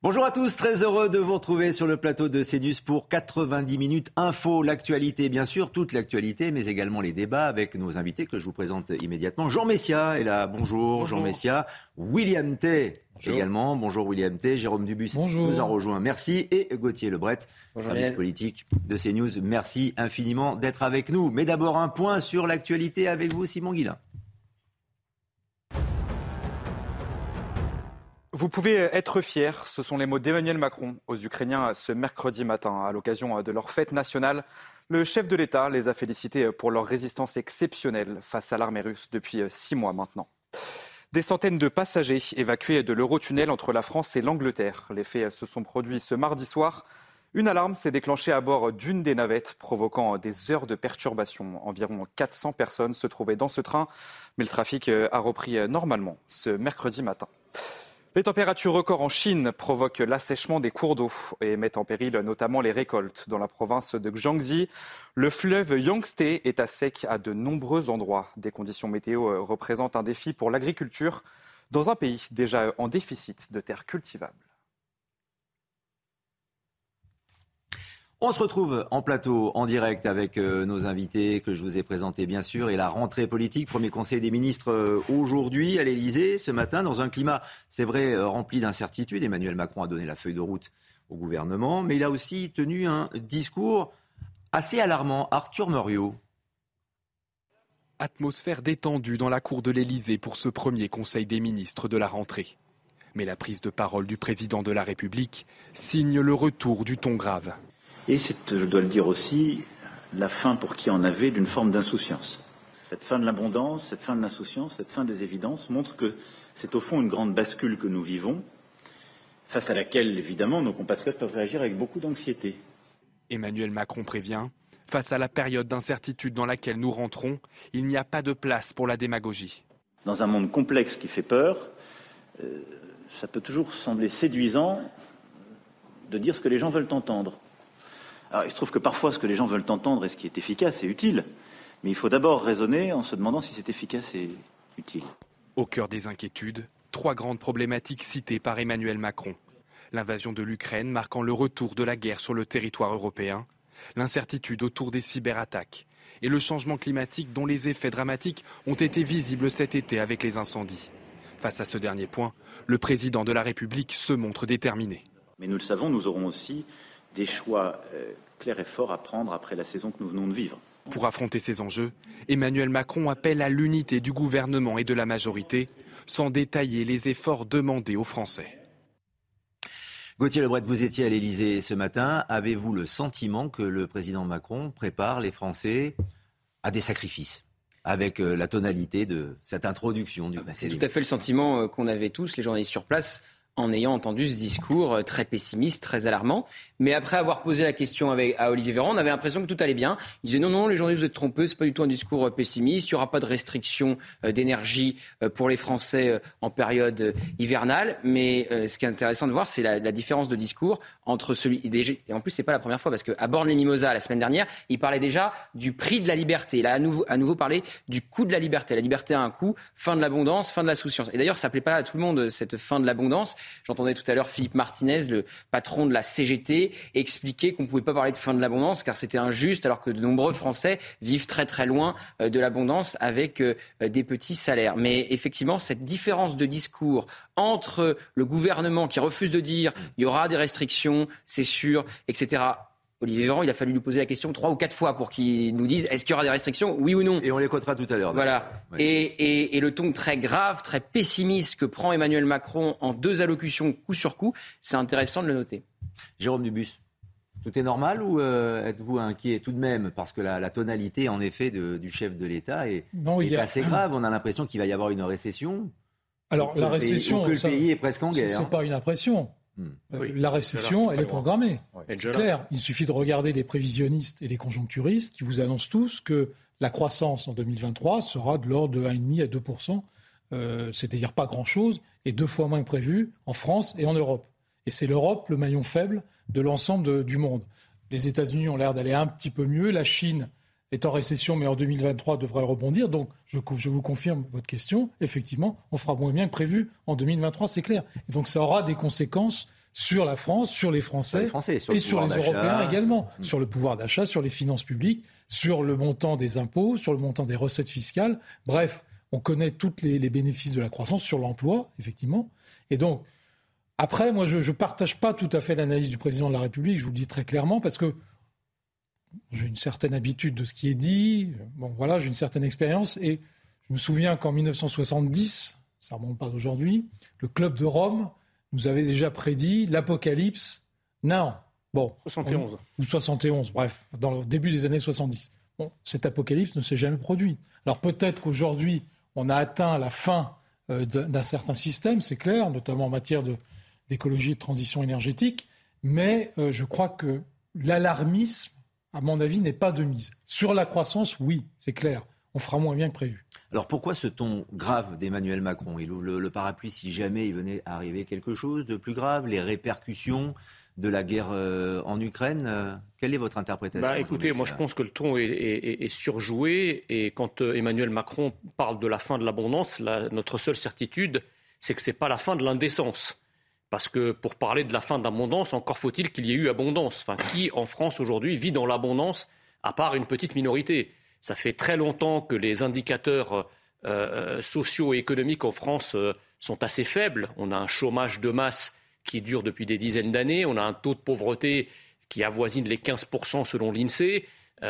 Bonjour à tous, très heureux de vous retrouver sur le plateau de CNews pour 90 minutes info, l'actualité bien sûr, toute l'actualité, mais également les débats avec nos invités que je vous présente immédiatement. Jean Messia est là, bonjour, Jean Messia, William T. Également, bonjour William T, Jérôme Dubus nous a rejoint, merci, et Gauthier Lebret, service politique de CNews, merci infiniment d'être avec nous. Mais d'abord un point sur l'actualité avec vous Simon Guillain. Vous pouvez être fier, ce sont les mots d'Emmanuel Macron aux Ukrainiens ce mercredi matin à l'occasion de leur fête nationale. Le chef de l'État les a félicités pour leur résistance exceptionnelle face à l'armée russe depuis six mois maintenant. Des centaines de passagers évacués de l'Eurotunnel entre la France et l'Angleterre. Les faits se sont produits ce mardi soir. Une alarme s'est déclenchée à bord d'une des navettes, provoquant des heures de perturbation. Environ 400 personnes se trouvaient dans ce train, mais le trafic a repris normalement ce mercredi matin. Les températures records en Chine provoquent l'assèchement des cours d'eau et mettent en péril notamment les récoltes. Dans la province de Jiangxi, le fleuve Yangtze est à sec à de nombreux endroits. Des conditions météo représentent un défi pour l'agriculture dans un pays déjà en déficit de terres cultivables. On se retrouve en plateau, en direct avec euh, nos invités que je vous ai présentés bien sûr et la rentrée politique. Premier conseil des ministres euh, aujourd'hui à l'Elysée ce matin dans un climat, c'est vrai, euh, rempli d'incertitudes. Emmanuel Macron a donné la feuille de route au gouvernement, mais il a aussi tenu un discours assez alarmant. Arthur Muriot. Atmosphère détendue dans la cour de l'Elysée pour ce premier conseil des ministres de la rentrée. Mais la prise de parole du président de la République signe le retour du ton grave. Et c'est, je dois le dire aussi, la fin pour qui en avait d'une forme d'insouciance. Cette fin de l'abondance, cette fin de l'insouciance, cette fin des évidences montre que c'est au fond une grande bascule que nous vivons, face à laquelle, évidemment, nos compatriotes peuvent réagir avec beaucoup d'anxiété. Emmanuel Macron prévient, face à la période d'incertitude dans laquelle nous rentrons, il n'y a pas de place pour la démagogie. Dans un monde complexe qui fait peur, euh, ça peut toujours sembler séduisant de dire ce que les gens veulent entendre. Alors, il se trouve que parfois, ce que les gens veulent entendre et ce qui est efficace est utile. Mais il faut d'abord raisonner en se demandant si c'est efficace et utile. Au cœur des inquiétudes, trois grandes problématiques citées par Emmanuel Macron. L'invasion de l'Ukraine marquant le retour de la guerre sur le territoire européen, l'incertitude autour des cyberattaques et le changement climatique dont les effets dramatiques ont été visibles cet été avec les incendies. Face à ce dernier point, le président de la République se montre déterminé. Mais nous le savons, nous aurons aussi des choix euh, clairs et forts à prendre après la saison que nous venons de vivre. Pour affronter ces enjeux, Emmanuel Macron appelle à l'unité du gouvernement et de la majorité, sans détailler les efforts demandés aux Français. Gauthier Lebret, vous étiez à l'Elysée ce matin. Avez-vous le sentiment que le président Macron prépare les Français à des sacrifices avec euh, la tonalité de cette introduction du ah bah, C'est tout à fait le sentiment euh, qu'on avait tous, les journalistes sur place en ayant entendu ce discours euh, très pessimiste, très alarmant. Mais après avoir posé la question avec, à Olivier Véran, on avait l'impression que tout allait bien. Il disait non, non, les journalistes, vous êtes trompés, c'est pas du tout un discours euh, pessimiste. Il n'y aura pas de restriction euh, d'énergie pour les Français en période hivernale. Mais ce qui est intéressant de voir, c'est la, différence de discours entre celui. Et en plus, c'est pas la première fois parce qu'à Borne-les-Mimosas, la semaine dernière, il parlait déjà du prix de la liberté. Il a à nouveau, parlé du coût de la liberté. La liberté a un coût, fin de l'abondance, fin de la souciance. Et d'ailleurs, ça plaît pas à tout le monde, cette fin de l'abondance. J'entendais tout à l'heure Philippe Martinez, le patron de la CGT, expliquer qu'on ne pouvait pas parler de fin de l'abondance car c'était injuste alors que de nombreux Français vivent très très loin euh, de l'abondance avec euh, des petits salaires. Mais effectivement, cette différence de discours entre le gouvernement qui refuse de dire il y aura des restrictions, c'est sûr, etc., Olivier Véran, il a fallu lui poser la question trois ou quatre fois pour qu'il nous dise est-ce qu'il y aura des restrictions, oui ou non. Et on les l'écoutera tout à l'heure. Voilà. Et, et, le ton très grave, très pessimiste que prend Emmanuel Macron en deux allocutions coup sur coup, c'est intéressant de le noter. Jérôme Dubus, tout est normal ou euh, êtes-vous inquiet tout de même Parce que la, tonalité, en effet, du chef de l'État est, assez grave. On a l'impression qu'il va y avoir une récession. Alors, la récession. que le pays est presque en guerre. Ce n'est pas une impression. Hmm. Euh, la récession, elle est programmée. C'est clair. Il suffit de regarder les prévisionnistes et les conjoncturistes qui vous annoncent tous que la croissance en 2023 sera de l'ordre de 1,5 à 2 euh, c'est-à-dire pas grand-chose, et deux fois moins prévu en France et en Europe. Et c'est l'Europe le maillon faible de l'ensemble du monde. Les États-Unis ont l'air d'aller un petit peu mieux. La Chine est en récession, mais en 2023 devrait rebondir. Donc, je, je, vous confirme votre question. Effectivement, on fera moins bien que prévu en 2023, c'est clair. Et donc, ça aura des conséquences sur la France, sur les Français, et sur les Européens également, mm. sur le pouvoir d'achat, sur les finances publiques, sur le montant des impôts, sur le montant des recettes fiscales. Bref, on connaît tous les, bénéfices de la croissance sur l'emploi, effectivement. Et donc, après, moi, je ne partage pas tout à fait l'analyse du président de la République, je vous le dis très clairement, parce que j'ai une certaine habitude de ce qui est dit. Bon, voilà, j'ai une certaine expérience. Et je me souviens qu'en 1970, ça remonte pas d'aujourd'hui, le Club de Rome nous avait déjà prédit l'apocalypse. Non. Bon. 71. ou 71, bref, dans le début des années 70. Bon, cet apocalypse ne s'est jamais produit. Alors peut-être qu'aujourd'hui, on a atteint la fin euh, d'un certain système, c'est clair, notamment en matière d'écologie et de transition énergétique, mais euh, je crois que l'alarmisme, à mon avis, n'est pas de mise. Sur la croissance, oui, c'est clair, on fera moins bien que prévu. Alors pourquoi ce ton grave d'Emmanuel Macron? Il ouvre le, parapluie si jamais il venait à arriver quelque chose de plus grave, les répercussions de la guerre euh, en Ukraine? Euh, quelle est votre interprétation bah, Écoutez, moi je pense que le ton est, surjoué et quand euh, Emmanuel Macron parle de la fin de l'abondance, notre seule certitude, c'est que ce n'est pas la fin de l'indécence. Parce que pour parler de la fin de l'abondance, encore faut-il qu'il y ait eu abondance. Enfin, qui en France aujourd'hui vit dans l'abondance, à part une petite minorité? Ça fait très longtemps que les indicateurs euh, euh, sociaux et économiques en France euh, sont assez faibles. On a un chômage de masse qui dure depuis des dizaines d'années. On a un taux de pauvreté qui avoisine les 15% selon l'INSEE.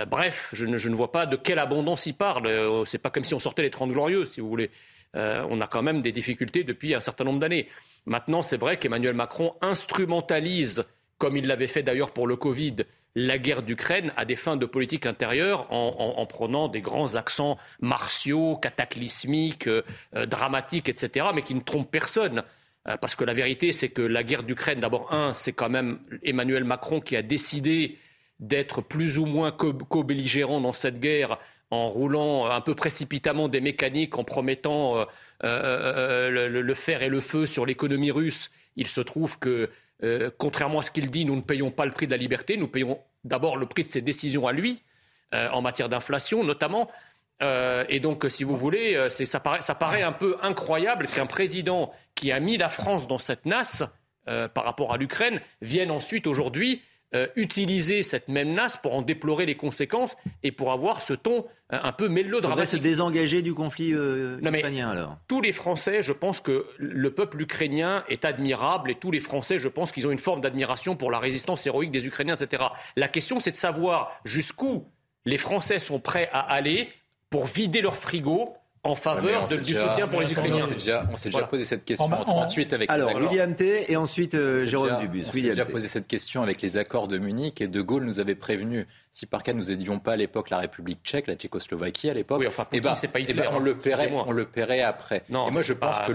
bref, je ne, vois pas de quelle abondance il parle. C'est pas comme si on sortait les 30 glorieux, si vous voulez. on a quand même des difficultés depuis un certain nombre d'années. Maintenant, c'est vrai qu'Emmanuel Macron instrumentalise, comme il l'avait fait d'ailleurs pour le Covid, la guerre d'Ukraine à des fins de politique intérieure en, prenant des grands accents martiaux, cataclysmiques, euh, euh, dramatiques, etc., mais qui ne trompent personne. Euh, parce que la vérité, c'est que la guerre d'Ukraine, d'abord, un, c'est quand même Emmanuel Macron qui a décidé d'être plus ou moins co-belligérant dans cette guerre en roulant un peu précipitamment des mécaniques, en promettant le, fer et le feu sur l'économie russe. Il se trouve que euh, contrairement à ce qu'il dit, nous ne payons pas le prix de la liberté, nous payons d'abord le prix de ses décisions à lui, euh, en matière d'inflation notamment. Euh, et donc, si vous voulez, ça, paraît, un peu incroyable qu'un président qui a mis la France dans cette nasse par rapport à l'Ukraine vienne ensuite aujourd'hui euh, utiliser cette même nasse pour en déplorer les conséquences et pour avoir ce ton euh, un peu mélodramatique. se désengager du conflit euh, ukrainien alors Tous les Français, je pense que le peuple ukrainien est admirable et tous les Français, je pense qu'ils ont une forme d'admiration pour la résistance héroïque des Ukrainiens, etc. La question, c'est de savoir jusqu'où les Français sont prêts à aller pour vider leur frigo en faveur du soutien pour les Ukrainiens. On s'est déjà, posé cette question en, 38 avec Alors, les accords. William T. et ensuite euh, Jérôme Dubus. On s'est déjà posé cette question avec les accords de Munich et De Gaulle nous avait prévenu si par cas nous aidions pas à l'époque la République tchèque, la Tchécoslovaquie à l'époque, oui, enfin, eh ben, pas eh ben, on le paierait, on le paierait après. Non, et moi je pense que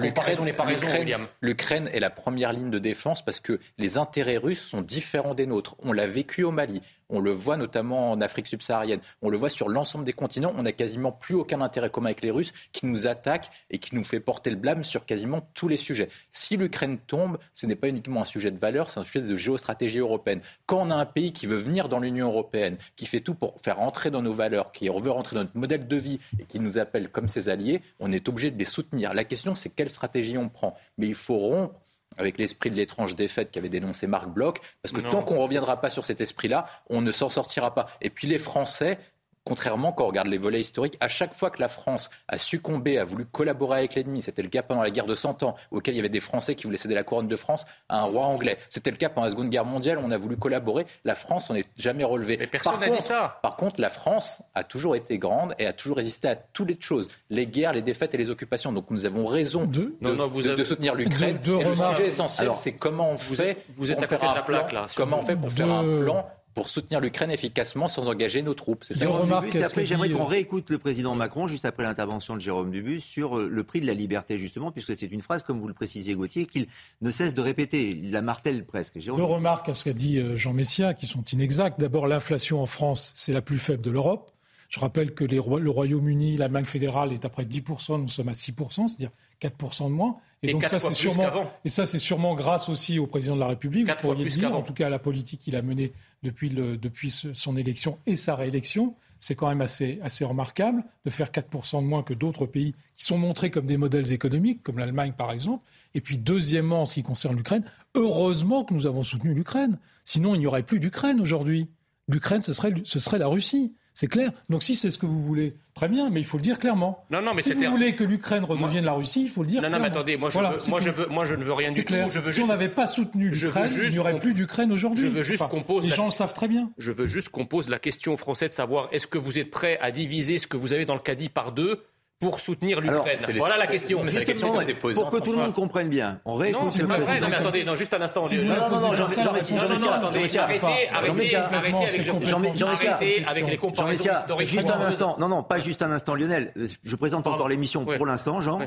l'Ukraine est la première ligne de défense parce que les intérêts russes sont différents des nôtres. On l'a vécu au Mali. On le voit notamment en Afrique subsaharienne. On le voit sur l'ensemble des continents. On n'a quasiment plus aucun intérêt commun avec les Russes qui nous attaquent et qui nous fait porter le blâme sur quasiment tous les sujets. Si l'Ukraine tombe, ce n'est pas uniquement un sujet de valeur, c'est un sujet de géostratégie européenne. Quand on a un pays qui veut venir dans l'Union européenne, qui fait tout pour faire entrer dans nos valeurs, qui veut rentrer dans notre modèle de vie et qui nous appelle comme ses alliés, on est obligé de les soutenir. La question, c'est quelle stratégie on prend. Mais il faut rompre avec l'esprit de l'étrange défaite qu'avait dénoncé Marc Bloch, parce que tant qu'on ne reviendra pas sur cet esprit-là, on ne s'en sortira pas. Et puis les Français, Contrairement, quand on regarde les volets historiques, à chaque fois que la France a succombé, a voulu collaborer avec l'ennemi, c'était le cas pendant la guerre de Cent Ans, auquel il y avait des Français qui voulaient céder la couronne de France à un roi anglais. C'était le cas pendant la Seconde Guerre mondiale, on a voulu collaborer. La France n'en est jamais relevée. Mais personne n'a dit ça. Par contre, la France a toujours été grande et a toujours résisté à toutes les choses, les guerres, les défaites et les occupations. Donc nous avons raison de, de, soutenir l'Ukraine. Le sujet essentiel, c'est comment on fait. Vous êtes à côté de la plaque là. Comment on fait pour faire un plan pour soutenir l'Ukraine efficacement sans engager nos troupes. C'est ça. Remarque, après, j'aimerais qu'on euh, réécoute le président Macron juste après l'intervention de Jérôme Dubus sur euh, le prix de la liberté justement, puisque c'est une phrase, comme vous le précisez Gauthier, qu'il ne cesse de répéter. Il la martèle presque. Deux remarques à ce qu'a dit euh, Jean Messia qui sont inexactes. D'abord, l'inflation en France, c'est la plus faible de l'Europe. Je rappelle que le Royaume-Uni, la Banque fédérale est à près de 10%, nous sommes à 6%, c'est-à-dire 4% de moins. Et, donc ça, c'est sûrement, et ça, c'est sûrement grâce aussi au président de la République, vous pourriez dire, en tout cas à la politique qu'il a menée depuis, le, depuis son élection et sa réélection. c'est quand même assez, assez remarquable de faire 4% de moins que d'autres pays qui sont montrés comme des modèles économiques, comme l'Allemagne par exemple. Et puis deuxièmement, en ce qui concerne l'Ukraine, heureusement que nous avons soutenu l'Ukraine. Sinon, il n'y aurait plus d'Ukraine aujourd'hui. L'Ukraine, ce serait, ce serait la Russie. C'est clair. Donc si c'est ce que vous voulez, très bien, mais il faut le dire clairement. Non, non, mais si vous voulez que l'Ukraine redevienne la Russie, il faut le dire. Non, non, mais attendez, moi je, veux, moi, je veux, moi je ne veux rien du clair. tout. Je veux si on n'avait pas soutenu l'Ukraine, il n'y aurait plus d'Ukraine aujourd'hui. Je veux juste qu'on pose. Les gens le savent très bien. Je veux juste qu'on pose la question aux Français de savoir est-ce que vous êtes prêt à diviser ce que vous avez dans le caddie par deux pour soutenir l'Ukraine Voilà la question. C'est la question Pour que tout le monde comprenne bien, on réécoute non, le président. Non, mais attendez, non, juste un instant. Si non, non, non, Jean-Michel, arrêtez, arrêtez, arrêtez avec les comparaisons historiques. Juste un instant. Non, non, pas juste un instant, Lionel. Je présente encore l'émission pour l'instant, Jean.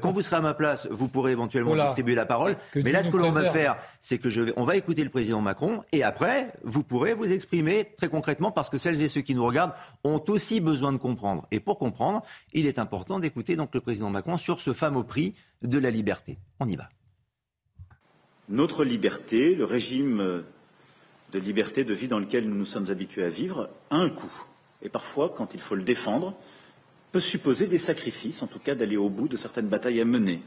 Quand vous serez à ma place, vous pourrez éventuellement distribuer la parole. Mais là, ce que l'on va faire, c'est que je vais, on va écouter le président Macron et après, vous pourrez vous exprimer très concrètement parce que celles et ceux qui nous regardent ont aussi besoin de comprendre. Et pour comprendre, il est important important d'écouter donc le président Macron sur ce fameux prix de la liberté. On y va. Notre liberté, le régime de liberté de vie dans lequel nous nous sommes habitués à vivre, a un coût. Et parfois, quand il faut le défendre, peut supposer des sacrifices, en tout cas d'aller au bout de certaines batailles à mener.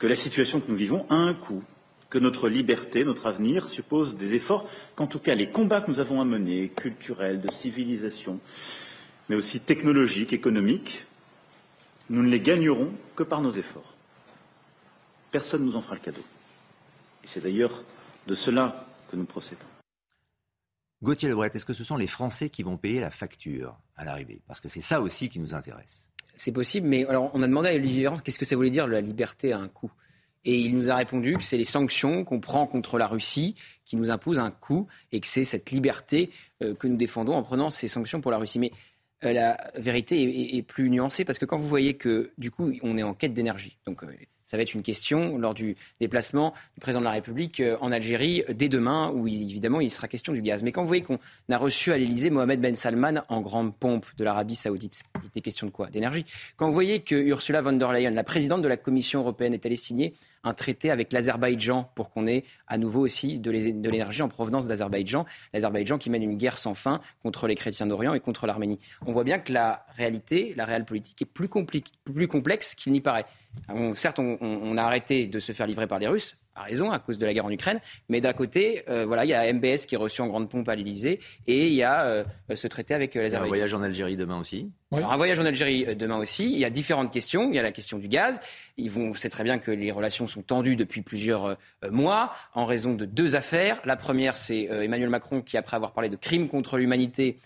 Que la situation que nous vivons a un coût, que notre liberté, notre avenir suppose des efforts, qu'en tout cas les combats que nous avons à mener, culturels, de civilisation, mais aussi technologiques, économiques, nous ne les gagnerons que par nos efforts. Personne ne nous en fera le cadeau. Et c'est d'ailleurs de cela que nous procédons. Gauthier Lebret, est-ce que ce sont les Français qui vont payer la facture à l'arrivée? Parce que c'est ça aussi qui nous intéresse. C'est possible, mais alors on a demandé à Olivier Véran qu'est-ce que ça voulait dire la liberté à un coût. Et il nous a répondu que c'est les sanctions qu'on prend contre la Russie qui nous imposent un coût et que c'est cette liberté euh, que nous défendons en prenant ces sanctions pour la Russie. Mais la vérité est, plus nuancée parce que quand vous voyez que du coup on est en quête d'énergie, donc euh, ça va être une question lors du déplacement du président de la République euh, en Algérie dès demain, où évidemment il sera question du gaz. Mais quand vous voyez qu'on a reçu à l'Elysée Mohamed Ben Salman en grande pompe de l'Arabie Saoudite, il était question de quoi? D'énergie. Quand vous voyez que Ursula von der Leyen, la présidente de la Commission européenne, est allée signer un traité avec l'Azerbaïdjan pour qu'on ait à nouveau aussi de l'énergie en provenance d'Azerbaïdjan. L'Azerbaïdjan qui mène une guerre sans fin contre les chrétiens d'Orient et contre l'Arménie. On voit bien que la réalité, la réelle politique est plus, plus complexe qu'il n'y paraît. Certes, on, a arrêté de se faire livrer par les Russes, à raison, à cause de la guerre en Ukraine. Mais d'un côté, euh, voilà, il y a MBS qui est reçu en grande pompe à l'Elysée et il y a euh, ce traité avec euh, l'Azerbaïdjan. Un voyage en Algérie demain aussi un voyage en Algérie euh, demain aussi. Il y a différentes questions. Il y a la question du gaz. Ils vont, c'est très bien que les relations sont tendues depuis plusieurs mois en raison de deux affaires. La première, c'est Emmanuel Macron qui, après avoir parlé de crimes contre l'humanité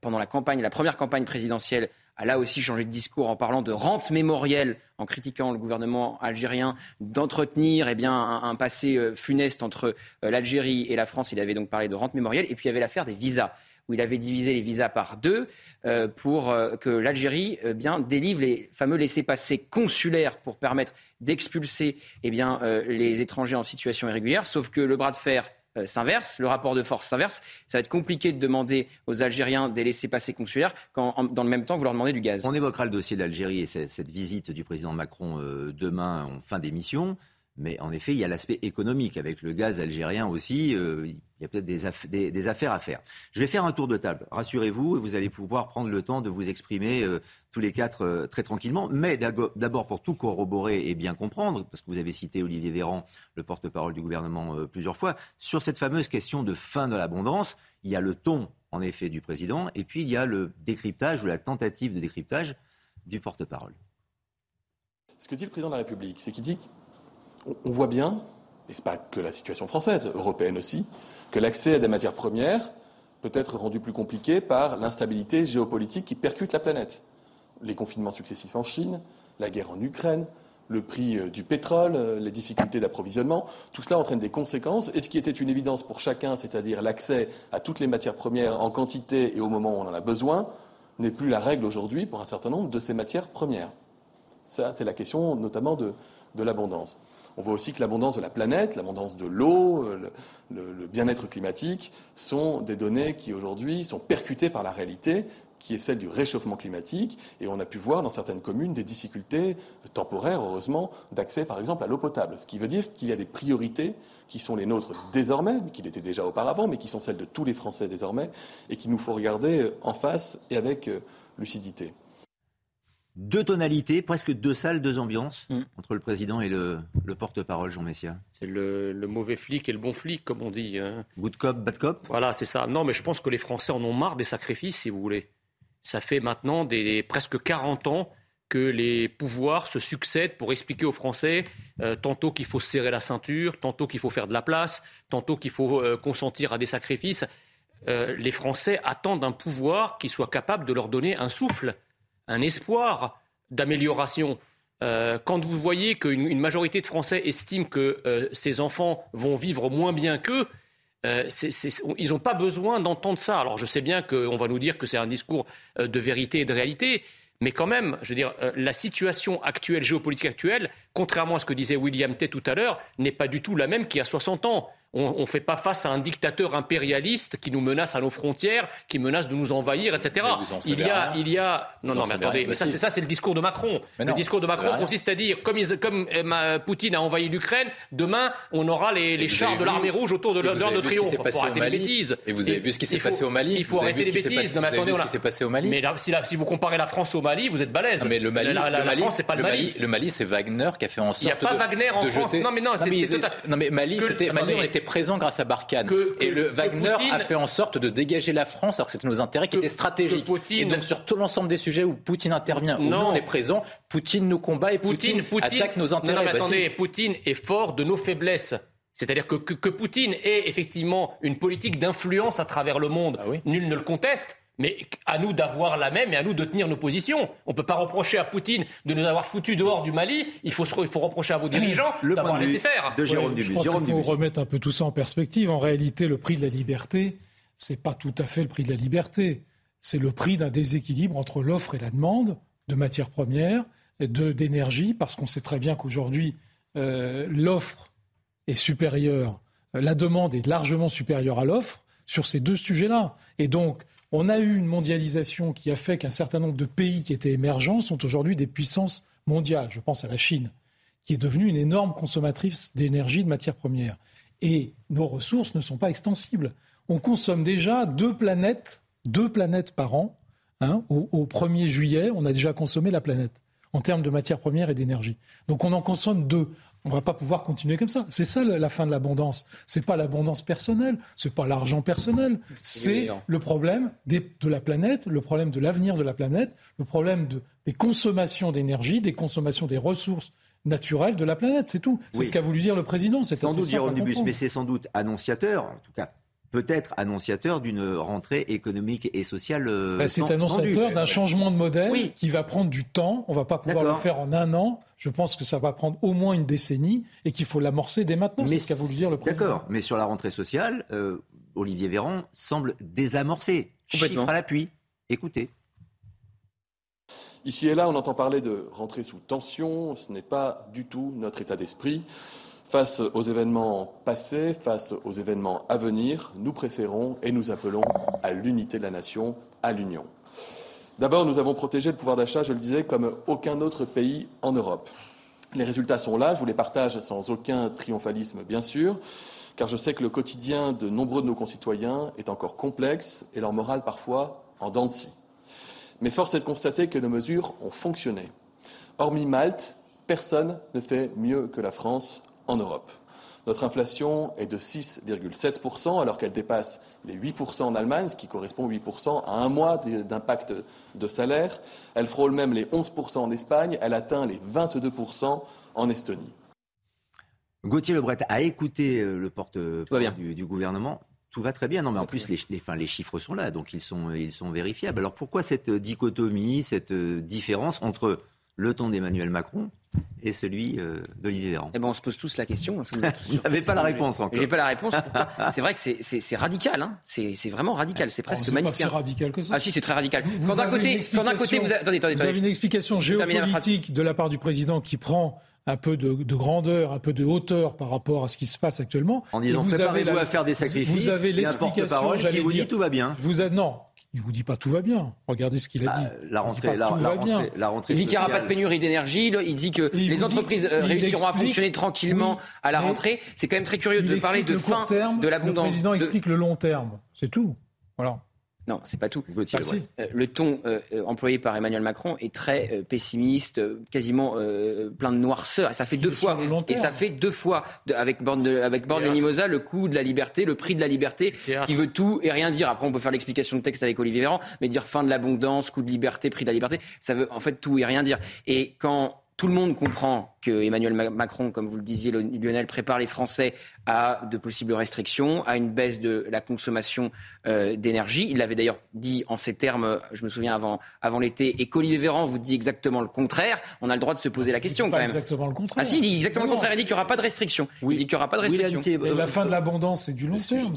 pendant la campagne, la première campagne présidentielle, a là aussi changé de discours en parlant de rente mémorielle, en critiquant le gouvernement algérien d'entretenir eh un, passé funeste entre l'Algérie et la France. Il avait donc parlé de rente mémorielle. Et puis il y avait l'affaire des visas où il avait divisé les visas par deux euh, pour euh, que l'Algérie euh, bien délivre les fameux laissés-passer consulaires pour permettre d'expulser eh bien les étrangers en situation irrégulière. Sauf que le bras de fer s'inverse, le rapport de force s'inverse. Ça va être compliqué de demander aux Algériens des laissés-passer consulaires quand, dans le même temps, vous leur demandez du gaz. On évoquera le dossier d'Algérie et cette, visite du président Macron demain en fin d'émission. Mais en effet, il y a l'aspect économique. Avec le gaz algérien aussi, euh, il y a peut-être des, affaires à faire. Je vais faire un tour de table. Rassurez-vous, vous allez pouvoir prendre le temps de vous exprimer euh, tous les quatre euh, très tranquillement. Mais d'abord, pour tout corroborer et bien comprendre, parce que vous avez cité Olivier Véran, le porte-parole du gouvernement, plusieurs fois, sur cette fameuse question de fin de l'abondance, il y a le ton, en effet, du président, et puis il y a le décryptage ou la tentative de décryptage du porte-parole. Ce que dit le président de la République, c'est qu'il dit on voit bien, et ce n'est pas que la situation française, européenne aussi, que l'accès à des matières premières peut être rendu plus compliqué par l'instabilité géopolitique qui percute la planète. Les confinements successifs en Chine, la guerre en Ukraine, le prix euh, du pétrole, euh, les difficultés d'approvisionnement, tout cela entraîne des conséquences. Et ce qui était une évidence pour chacun, c'est-à-dire l'accès à toutes les matières premières en quantité et au moment où on en a besoin, n'est plus la règle aujourd'hui pour un certain nombre de ces matières premières. Ça, c'est la question notamment de l'abondance. On voit aussi que l'abondance de la planète, l'abondance de l'eau, euh, le, bien-être climatique sont des données qui aujourd'hui sont percutées par la réalité qui est celle du réchauffement climatique. Et on a pu voir dans certaines communes des difficultés temporaires, heureusement, d'accès, par exemple, à l'eau potable. Ce qui veut dire qu'il y a des priorités qui sont les nôtres désormais, qui l'étaient déjà auparavant, mais qui sont celles de tous les Français désormais, et qu'il nous faut regarder en face et avec euh, lucidité. Deux tonalités, presque deux salles, deux ambiances mm. entre le président et le, porte-parole, Jean Messia. C'est le, mauvais flic et le bon flic, comme on dit. Hein. Good cop, bad cop Voilà, c'est ça. Non, mais je pense que les Français en ont marre des sacrifices, si vous voulez. Ça fait maintenant des, presque 40 ans que les pouvoirs se succèdent pour expliquer aux Français euh, tantôt qu'il faut serrer la ceinture, tantôt qu'il faut faire de la place, tantôt qu'il faut euh, consentir à des sacrifices. Euh, les Français attendent un pouvoir qui soit capable de leur donner un souffle un espoir d'amélioration. Euh, quand vous voyez qu'une majorité de Français estiment que euh, ces enfants vont vivre moins bien qu'eux, euh, ils n'ont pas besoin d'entendre ça. Alors je sais bien qu'on va nous dire que c'est un discours de vérité et de réalité, mais quand même, je veux dire, la situation actuelle, géopolitique actuelle, contrairement à ce que disait William T tout à l'heure, n'est pas du tout la même qu'il y a 60 ans on ne fait pas face à un dictateur impérialiste qui nous menace à nos frontières, qui menace de nous envahir, etc. Il y a, il y a, non, non, mais attendez, mais ça, c'est ça, c'est le discours de Macron. le discours de Macron consiste à dire, comme, comme Poutine a envahi l'Ukraine, demain, on aura les, chars de l'armée rouge autour de l'heure de triomphe. Faut arrêter les bêtises. Et vous avez vu ce qui s'est passé au Mali. Il faut arrêter les bêtises. Non, mais attendez, ce qui s'est passé au Mali. Mais si vous comparez la France au Mali, vous êtes balèze. Mais le Mali, la France, c'est pas le Mali. Le Mali, c'est Wagner qui a fait en sorte. Il n'y a pas Wagner en France. Non, mais non, c'est Non, mais Mali, on était présent grâce à et le Wagner a fait en sorte de dégager la France alors que c'était nos intérêts qui étaient stratégiques. Et donc sur tout l'ensemble des sujets où Poutine intervient, où nous on est présent, Poutine nous combat et Poutine, attaque nos intérêts. Non, mais bah, attendez, Poutine est fort de nos faiblesses. C'est-à-dire que, que, Poutine ait effectivement une politique d'influence à travers le monde, ah nul ne le conteste. Mais à nous d'avoir la même et à nous de tenir nos positions. On ne peut pas reprocher à Poutine de nous avoir foutus dehors du Mali. Il faut, il faut reprocher à vos dirigeants d'avoir laissé faire. De Jérôme je crois qu'il faut remettre un peu tout ça en perspective. En réalité, le prix de la liberté, c'est pas tout à fait le prix de la liberté. C'est le prix d'un déséquilibre entre l'offre et la demande de matières premières, d'énergie, parce qu'on sait très bien qu'aujourd'hui, euh, l'offre est supérieure, la demande est largement supérieure à l'offre sur ces deux sujets-là. Et donc, on a eu une mondialisation qui a fait qu'un certain nombre de pays qui étaient émergents sont aujourd'hui des puissances mondiales. Je pense à la Chine, qui est devenue une énorme consommatrice d'énergie, de matières premières. Et nos ressources ne sont pas extensibles. On consomme déjà deux planètes, deux planètes par an. Hein. au, au 1er juillet, on a déjà consommé la planète en termes de matières premières et d'énergie. Donc on en consomme deux. On va pas pouvoir continuer comme ça. C'est ça la fin de l'abondance. C'est pas l'abondance personnelle, c'est pas l'argent personnel, c'est le problème de la planète, le problème de l'avenir de la planète, le problème des consommations d'énergie, des consommations des ressources naturelles de la planète. C'est tout. C'est ce qu'a voulu dire le président. C'est sans doute Jérôme Dubus, mais c'est sans doute annonciateur, en tout cas peut-être annonciateur d'une rentrée économique et sociale. Euh, bah, c'est annonciateur d'un changement de modèle qui va prendre du temps. On ne va pas pouvoir le faire en un an. Je pense que ça va prendre au moins une décennie et qu'il faut l'amorcer dès maintenant. C'est ce qu'a voulu dire le président. D'accord, mais sur la rentrée sociale, euh, Olivier Véran semble désamorcé. Chiffre à l'appui. Écoutez. Ici et là, on entend parler de rentrée sous tension. Ce n'est pas du tout notre état d'esprit. Face aux événements passés, face aux événements à venir, nous préférons et nous appelons à l'unité de la nation, à l'union. D'abord, nous avons protégé le pouvoir d'achat, je le disais, comme aucun autre pays en Europe. Les résultats sont là, je vous les partage sans aucun triomphalisme, bien sûr, car je sais que le quotidien de nombreux de nos concitoyens est encore complexe et leur morale parfois en dents de scie. Mais force est de constater que nos mesures ont fonctionné. Hormis Malte, personne ne fait mieux que la France en Europe. Notre inflation est de 6,7% alors qu'elle dépasse les 8% en Allemagne, ce qui correspond 8% à un mois d'impact de salaire. Elle frôle même les 11% en Espagne, elle atteint les 22% en Estonie. Gauthier Lebret a écouté euh, le porte-parole du, gouvernement. Tout va très bien. Non, mais en plus, les, les, chiffres sont là, donc ils sont, ils sont vérifiables. Alors pourquoi cette dichotomie, cette euh, différence entre le ton d'Emmanuel Macron et celui euh, d'Olivier Véran eh ben, On se pose tous la question. Vous n'avez pas la réponse encore. J'ai pas la réponse. c'est vrai que c'est radical. Hein. C'est vraiment radical. C'est presque magnifique. C'est radical que ça. Ah si, c'est très radical. Vous, d'un côté, côté, vous, attendez, attendez, vous avez une explication géopolitique de la part du président qui prend un peu de, grandeur, un peu de hauteur par rapport à ce qui se passe actuellement. En disant préparez-vous à faire des sacrifices. Vous avez l'explication, qui vous dit tout va bien. Vous non, Il ne vous dit pas tout va bien. Regardez ce qu'il a bah, dit. La rentrée, la, rentrée, la, rentrée, Il dit qu'il n'y aura pas de pénurie d'énergie. Il dit que les entreprises euh, réussiront à fonctionner tranquillement à la rentrée. C'est quand même très curieux de parler de fin de l'abondance. Le président explique le long terme. C'est tout. Voilà. Non, c'est pas tout. Euh, le ton euh, euh, employé par Emmanuel Macron est très pessimiste, quasiment plein de noirceur. Et ça fait deux fois. Et ça fait deux fois avec Borne, avec Borne et Mimosa le coût de la liberté, le prix de la liberté, qui veut tout et rien dire. Après, on peut faire l'explication de texte avec Olivier Véran, mais dire fin de l'abondance, coût de liberté, prix de la liberté, ça veut en fait tout et rien dire. Et quand tout le monde comprend que Emmanuel Macron, comme vous le disiez, Lionel, prépare les Français à de possibles restrictions, à une baisse de la consommation euh, d'énergie. Il l'avait d'ailleurs dit en ces termes, je me souviens avant, avant l'été, et qu'Olivier Véran vous dit exactement le contraire. On a le droit de se poser la question quand même. Exactement le contraire. Ah si, il dit exactement le contraire. Il dit qu'il n'y aura pas de restrictions. Oui. Il dit qu'il n'y aura pas de restrictions. la fin de l'abondance, c'est du long terme.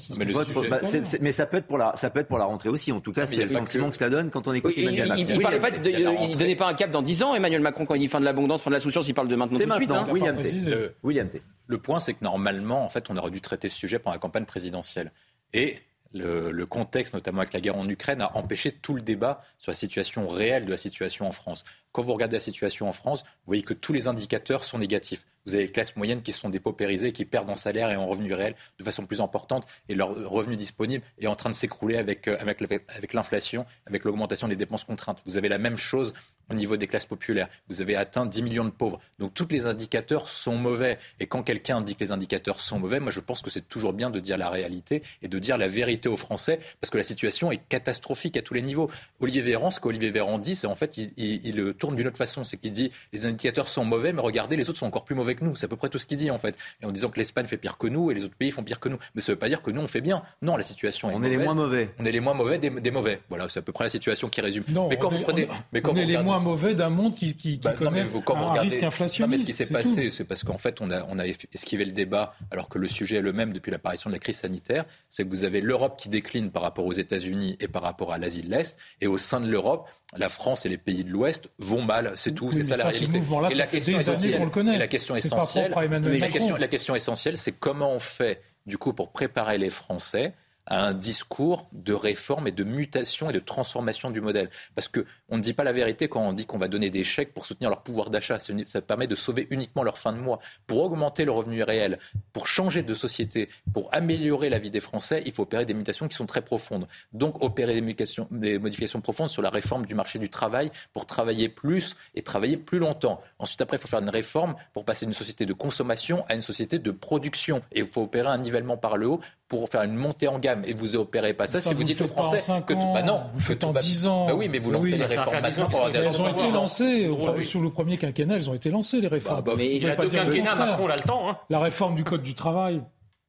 Bah, mais, ça peut être pour la, ça peut être pour la rentrée aussi. En tout cas, c'est le sentiment que... cela donne quand on écoute Emmanuel Macron. Il, parlait pas il donnait pas un cap dans 10 ans. Emmanuel Macron quand il dit fin de l'abondance, fin de la souciance, il parle de maintenant tout de suite. Hein. William T. William T. Le point, c'est que normalement, en fait, on aurait dû traiter ce sujet pendant la campagne présidentielle. Et le, contexte, notamment avec la guerre en Ukraine, a empêché tout le débat sur la situation réelle de la situation en France. Quand vous regardez la situation en France, vous voyez que tous les indicateurs sont négatifs. Vous avez les classes moyennes qui sont dépaupérisées, qui perdent en salaire et en revenus réels de façon plus importante, et leur revenu disponible est en train de s'écrouler avec, euh, avec, avec l'inflation, avec l'augmentation des dépenses contraintes. Vous avez la même chose au niveau des classes populaires. Vous avez atteint 10 millions de pauvres. Donc tous les indicateurs sont mauvais. Et quand quelqu'un dit que les indicateurs sont mauvais, moi je pense que c'est toujours bien de dire la réalité et de dire la vérité aux Français, parce que la situation est catastrophique à tous les niveaux. Olivier Véran, ce qu'Olivier Véran dit, c'est en fait, il, il, le tourne d'une autre façon. C'est qu'il dit les indicateurs sont mauvais, mais regardez, les autres sont encore plus mauvais que nous. C'est à peu près tout ce qu'il dit en fait. Et en disant que l'Espagne fait pire que nous et les autres pays font pire que nous. Mais ça ne veut pas dire que nous on fait bien. Non, la situation est On est les moins mauvais. On est les moins mauvais des, mauvais. Voilà, c'est à peu près la situation qui résume. Non, mais quand vous prenez, mais quand les moins mauvais d'un monde qui, qui, bah, connaît un regardez, risque inflationniste. mais ce qui s'est passé, c'est parce qu'en fait, on a, on a esquivé le débat, alors que le sujet est le même depuis l'apparition de la crise sanitaire. C'est que vous avez l'Europe qui décline par rapport aux États-Unis et par rapport à l'Asie de l'Est. Et au sein de l'Europe, la France et les pays de l'Ouest vont mal, c'est tout, c'est ça, la réalité. et la question essentielle, le connaît. Et la question essentielle, la question, la question essentielle, c'est comment on fait du coup pour préparer les Français à un discours de réforme et de mutation et de transformation du modèle. Parce qu'on ne dit pas la vérité quand on dit qu'on va donner des chèques pour soutenir leur pouvoir d'achat. Ça permet de sauver uniquement leur fin de mois. Pour augmenter le revenu réel, pour changer de société, pour améliorer la vie des Français, il faut opérer des mutations qui sont très profondes. Donc opérer des des modifications profondes sur la réforme du marché du travail pour travailler plus et travailler plus longtemps. Ensuite, après, il faut faire une réforme pour passer d'une société de consommation à une société de production. Et il faut opérer un nivellement par le haut pour faire une montée en gamme et vous opérez pas ça, si vous, dites aux Français que tout, bah non, vous faites en 10 ans. Bah oui, mais vous lancez les réformes maintenant pour Elles ont été lancées sous le premier quinquennat, elles ont été lancées les réformes. Bah, mais il y a deux quinquennats, Macron a le temps. Hein. La réforme du code du travail.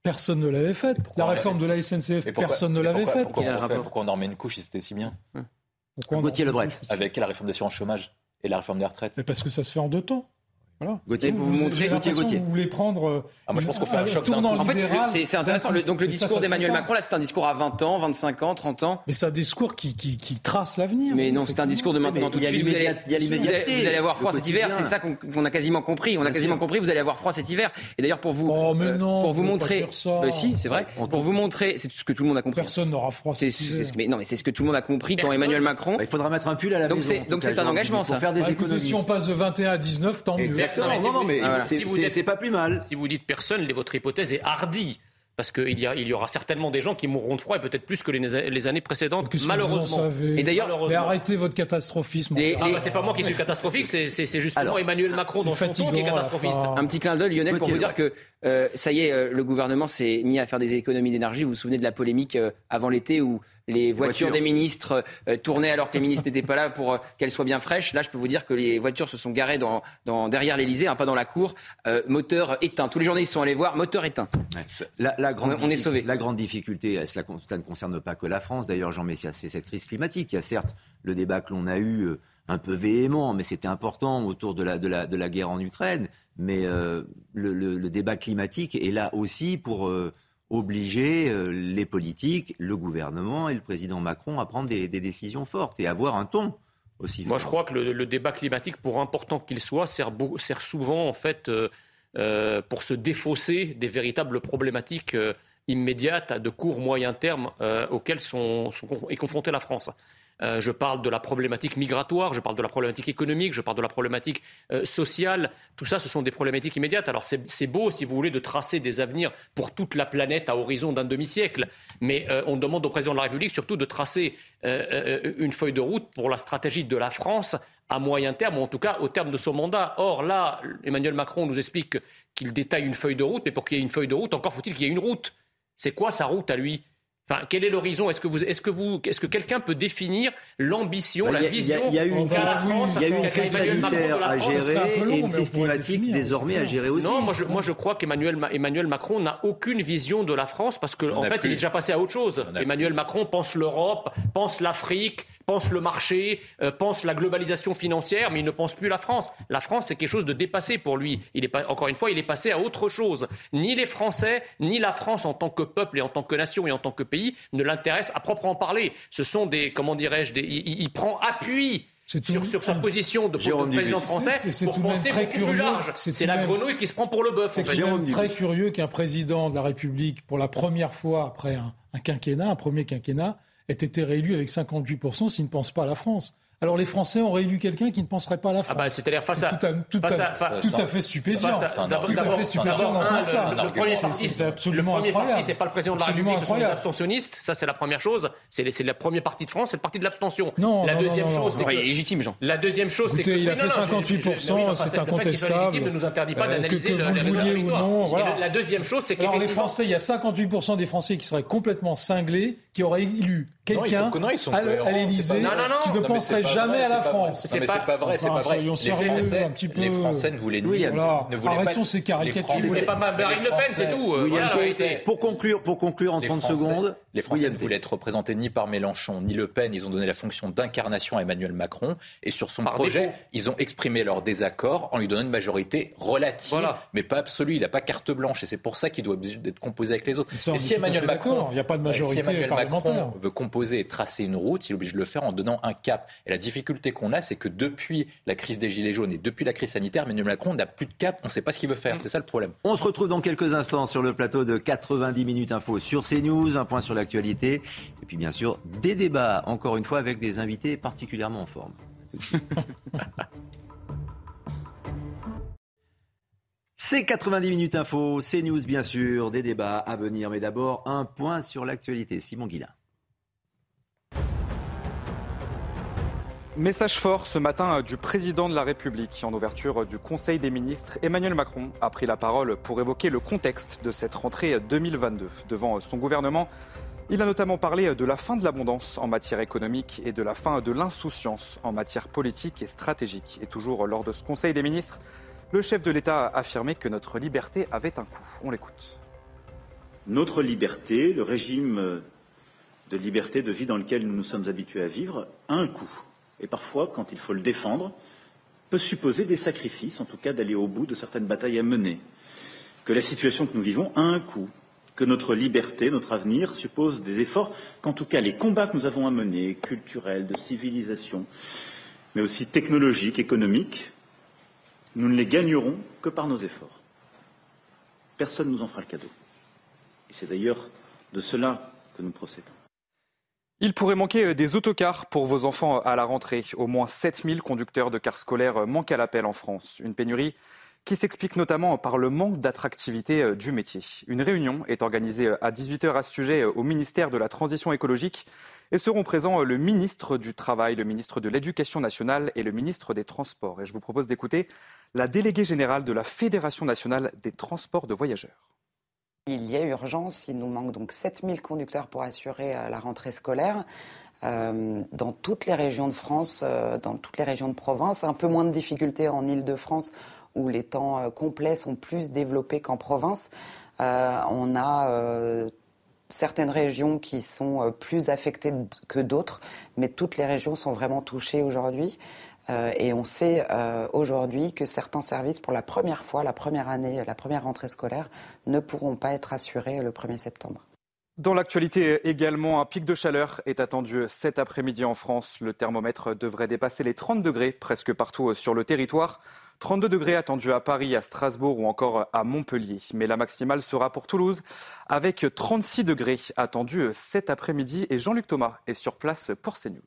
Personne ne l'avait faite. La réforme de la SNCF, personne ne l'avait faite. Pourquoi, on en remet une couche si c'était si bien Pourquoi Gauthier Lebret. Avec la réforme d'assurance chômage et la réforme des retraites. Parce que ça se fait en deux temps. Voilà. Gauthier, vous, vous montrez Gauthier, Gauthier. Vous voulez prendre. Euh, ah, moi, je pense qu'on fait un choc d'un En fait, c'est intéressant. Le, donc, le discours d'Emmanuel Macron, là, c'est un discours à 20 ans, 25 ans, 30 ans. Mais c'est un discours qui, qui, qui trace l'avenir. Mais non, c'est un discours de maintenant tout de suite. Vous allez, vous allez avoir froid cet hiver. C'est ça qu'on a quasiment compris. On a quasiment compris. Vous allez avoir froid cet hiver. Et d'ailleurs, pour vous, oh, mais non, pour vous montrer. Bah, si, c'est vrai. Pour vous montrer, c'est ce que tout le monde a compris. Personne n'aura froid. Mais non, mais c'est ce que tout le monde a compris quand Emmanuel Macron. Bah, il faudra mettre un pull à la maison. Donc c'est un engagement, ça. Faire des bah, économies. Si on passe de 21 à 19, tant mieux. Exactement. Non, mais c'est pas plus mal. Si vous dites personne, votre hypothèse est hardie parce qu'il y, il y aura certainement des gens qui mourront de froid et peut-être plus que les, années précédentes, malheureusement. Et d'ailleurs, arrêtez votre catastrophisme. ah bah c'est pas moi qui suis catastrophique, c'est justement Emmanuel Macron dans son ton qui est catastrophiste. Un petit clin d'œil, Lionel, pour vous dire que euh, ça y est, euh, le gouvernement s'est mis à faire des économies d'énergie. Vous vous souvenez de la polémique euh, avant l'été où les voitures des ministres tournaient alors que les ministres n'étaient pas là pour qu'elles soient bien fraîches. Là, je peux vous dire que les voitures se sont garées dans, derrière l'Elysée, hein, pas dans la cour, moteur éteint. Tous les journalistes sont allés voir, moteur éteint. La, grande on, est sauvé. La grande difficulté, cela, cela, ne concerne pas que la France. D'ailleurs, Jean Messia, c'est cette crise climatique. Il y a certes le débat que l'on a eu un peu véhément, mais c'était important autour de la, de la guerre en Ukraine. Mais euh, le, débat climatique est là aussi pour euh, obliger euh, les politiques, le gouvernement et le président Macron à prendre des, décisions fortes et avoir un ton aussi. Moi, je crois que le, débat climatique, pour important qu'il soit, sert, sert, souvent en fait pour se défausser des véritables problématiques immédiates, de court, moyen terme, auxquelles est confrontée la France. Euh, je parle de la problématique migratoire, je parle de la problématique économique, je parle de la problématique euh, sociale. Tout ça, ce sont des problématiques immédiates. Alors c'est beau, si vous voulez, de tracer des avenirs pour toute la planète à horizon d'un demi-siècle. Mais euh, on demande au président de la République surtout de tracer une feuille de route pour la stratégie de la France à moyen terme, ou en tout cas au terme de son mandat. Or, là, Emmanuel Macron nous explique qu'il détaille une feuille de route, mais pour qu'il y ait une feuille de route, encore faut-il qu'il y ait une route. C'est quoi sa route à lui? Enfin, quel est l'horizon? Est-ce que vous, est-ce que vous, est-ce que quelqu'un peut définir l'ambition, la vision Il y, a eu une crise sanitaire à gérer et une crise climatique désormais à gérer aussi. Non, moi je, moi je crois qu'Emmanuel Emmanuel Macron n'a aucune vision de la France parce qu'en en fait, il est déjà passé à autre chose. Emmanuel Macron pense l'Europe, pense l'Afrique, pense le marché, euh, pense la globalisation financière, mais il ne pense plus la France. La France, c'est quelque chose de dépassé pour lui. Il est pas, encore une fois, il est passé à autre chose. Ni les Français, ni la France en tant que peuple et en tant que nation et en tant que pays ne l'intéressent à proprement parler. Ce sont des, comment dirais-je, il, prend appui sur, sur, sa position de, président français c'est, pour penser beaucoup curieux, plus large. C'est, la grenouille qui se prend pour le bœuf. C'est très curieux qu'un président de la République, pour la première fois après un quinquennat, un premier quinquennat, ait été réélu avec 58% s'il ne pense pas à la France. Alors les Français ont réélu quelqu'un qui ne penserait pas à la France. Ah bah, c'est-à-dire face à tout à, tout, à, tout à fait stupéfiant. Tout à fait stupéfiant d'entendre ça. Le, premier parti, c'est absolument le premier parti, c'est pas le président de la République, ce sont les abstentionnistes. Ça, c'est la première chose. C'est le premier parti de France, c'est le parti de l'abstention. Non, la deuxième chose, c'est légitime, Jean. La deuxième chose, c'est que il a fait 58 c'est incontestable. ne nous interdit pas d'analyser que vous le vouliez ou non. La deuxième chose, c'est que les Français, il y a 58 des Français qui seraient complètement cinglés, qui auraient élu quelqu'un à l'Élysée qui ne penserait jamais à la France. C'est pas vrai, c'est pas vrai. Les Français ne voulaient pas. Arrêtons ces caricatures. C'est pas Marine Le Pen, c'est tout. Pour conclure, pour conclure en 30 secondes. Les Français ne voulaient être représentés ni par Mélenchon ni Le Pen. Ils ont donné la fonction d'incarnation à Emmanuel Macron. Et sur son projet, ils ont exprimé leur désaccord en lui donnant une majorité relative, mais pas absolue. Il n'a pas carte blanche. Et c'est pour ça qu'il doit être composé avec les autres. Et si Emmanuel Macron, il n'y a pas de majorité si Emmanuel Macron veut composer et tracer une route, il est obligé de le faire en donnant un cap. Et la difficulté qu'on a, c'est que depuis la crise des Gilets jaunes et depuis la crise sanitaire, Emmanuel Macron n'a plus de cap. On ne sait pas ce qu'il veut faire. C'est ça le problème. On se retrouve dans quelques instants sur le plateau de 90 minutes info sur CNews. Un point sur l'actualité. Et puis bien sûr, des débats, encore une fois, avec des invités particulièrement en forme. C'est 90 minutes info, c'est news bien sûr, des débats à venir, mais d'abord un point sur l'actualité. Simon Guillain. Message fort ce matin du président de la République en ouverture du Conseil des ministres. Emmanuel Macron a pris la parole pour évoquer le contexte de cette rentrée 2022 devant son gouvernement. Il a notamment parlé de la fin de l'abondance en matière économique et de la fin de l'insouciance en matière politique et stratégique. Et toujours lors de ce Conseil des ministres, le chef de l'État a affirmé que notre liberté avait un coût. On l'écoute. Notre liberté, le régime de liberté de vie dans lequel nous nous sommes habitués à vivre, a un coût. Et parfois, quand il faut le défendre, peut supposer des sacrifices, en tout cas d'aller au bout de certaines batailles à mener. Que la situation que nous vivons a un coût que notre liberté, notre avenir suppose des efforts, qu'en tout cas les combats que nous avons à mener, culturels, de civilisation, mais aussi technologiques, économiques, nous ne les gagnerons que par nos efforts. Personne ne nous en fera le cadeau. Et c'est d'ailleurs de cela que nous procédons. Il pourrait manquer des autocars pour vos enfants à la rentrée. Au moins 7000 conducteurs de cars scolaires manquent à l'appel en France. Une pénurie qui s'explique notamment par le manque d'attractivité euh, du métier. Une réunion est organisée euh, à 18h à ce sujet euh, au ministère de la Transition écologique et seront présents le ministre du Travail, le ministre de l'Éducation nationale et le ministre des Transports. Et je vous propose d'écouter la déléguée générale de la Fédération nationale des transports de voyageurs. Il y a urgence, il nous manque donc 7000 conducteurs pour assurer la rentrée scolaire. dans toutes les régions de France, dans toutes les régions de province, un peu moins de difficultés en Ile-de-France où les temps euh, complets sont plus développés qu'en province. Euh, on a euh, certaines régions qui sont plus affectées que d'autres, mais toutes les régions sont vraiment touchées aujourd'hui. Et on sait aujourd'hui que certains services, pour la première fois, la première année, la première rentrée scolaire, ne pourront pas être assurés le 1er septembre. Dans l'actualité également, un pic de chaleur est attendu cet après-midi en France. Le thermomètre devrait dépasser les 30 degrés presque partout sur le territoire. 32 degrés attendus à Paris, à Strasbourg ou encore à Montpellier. Mais la maximale sera pour Toulouse avec 36 degrés attendus cet après-midi. Et Jean-Luc Thomas est sur place pour CNews.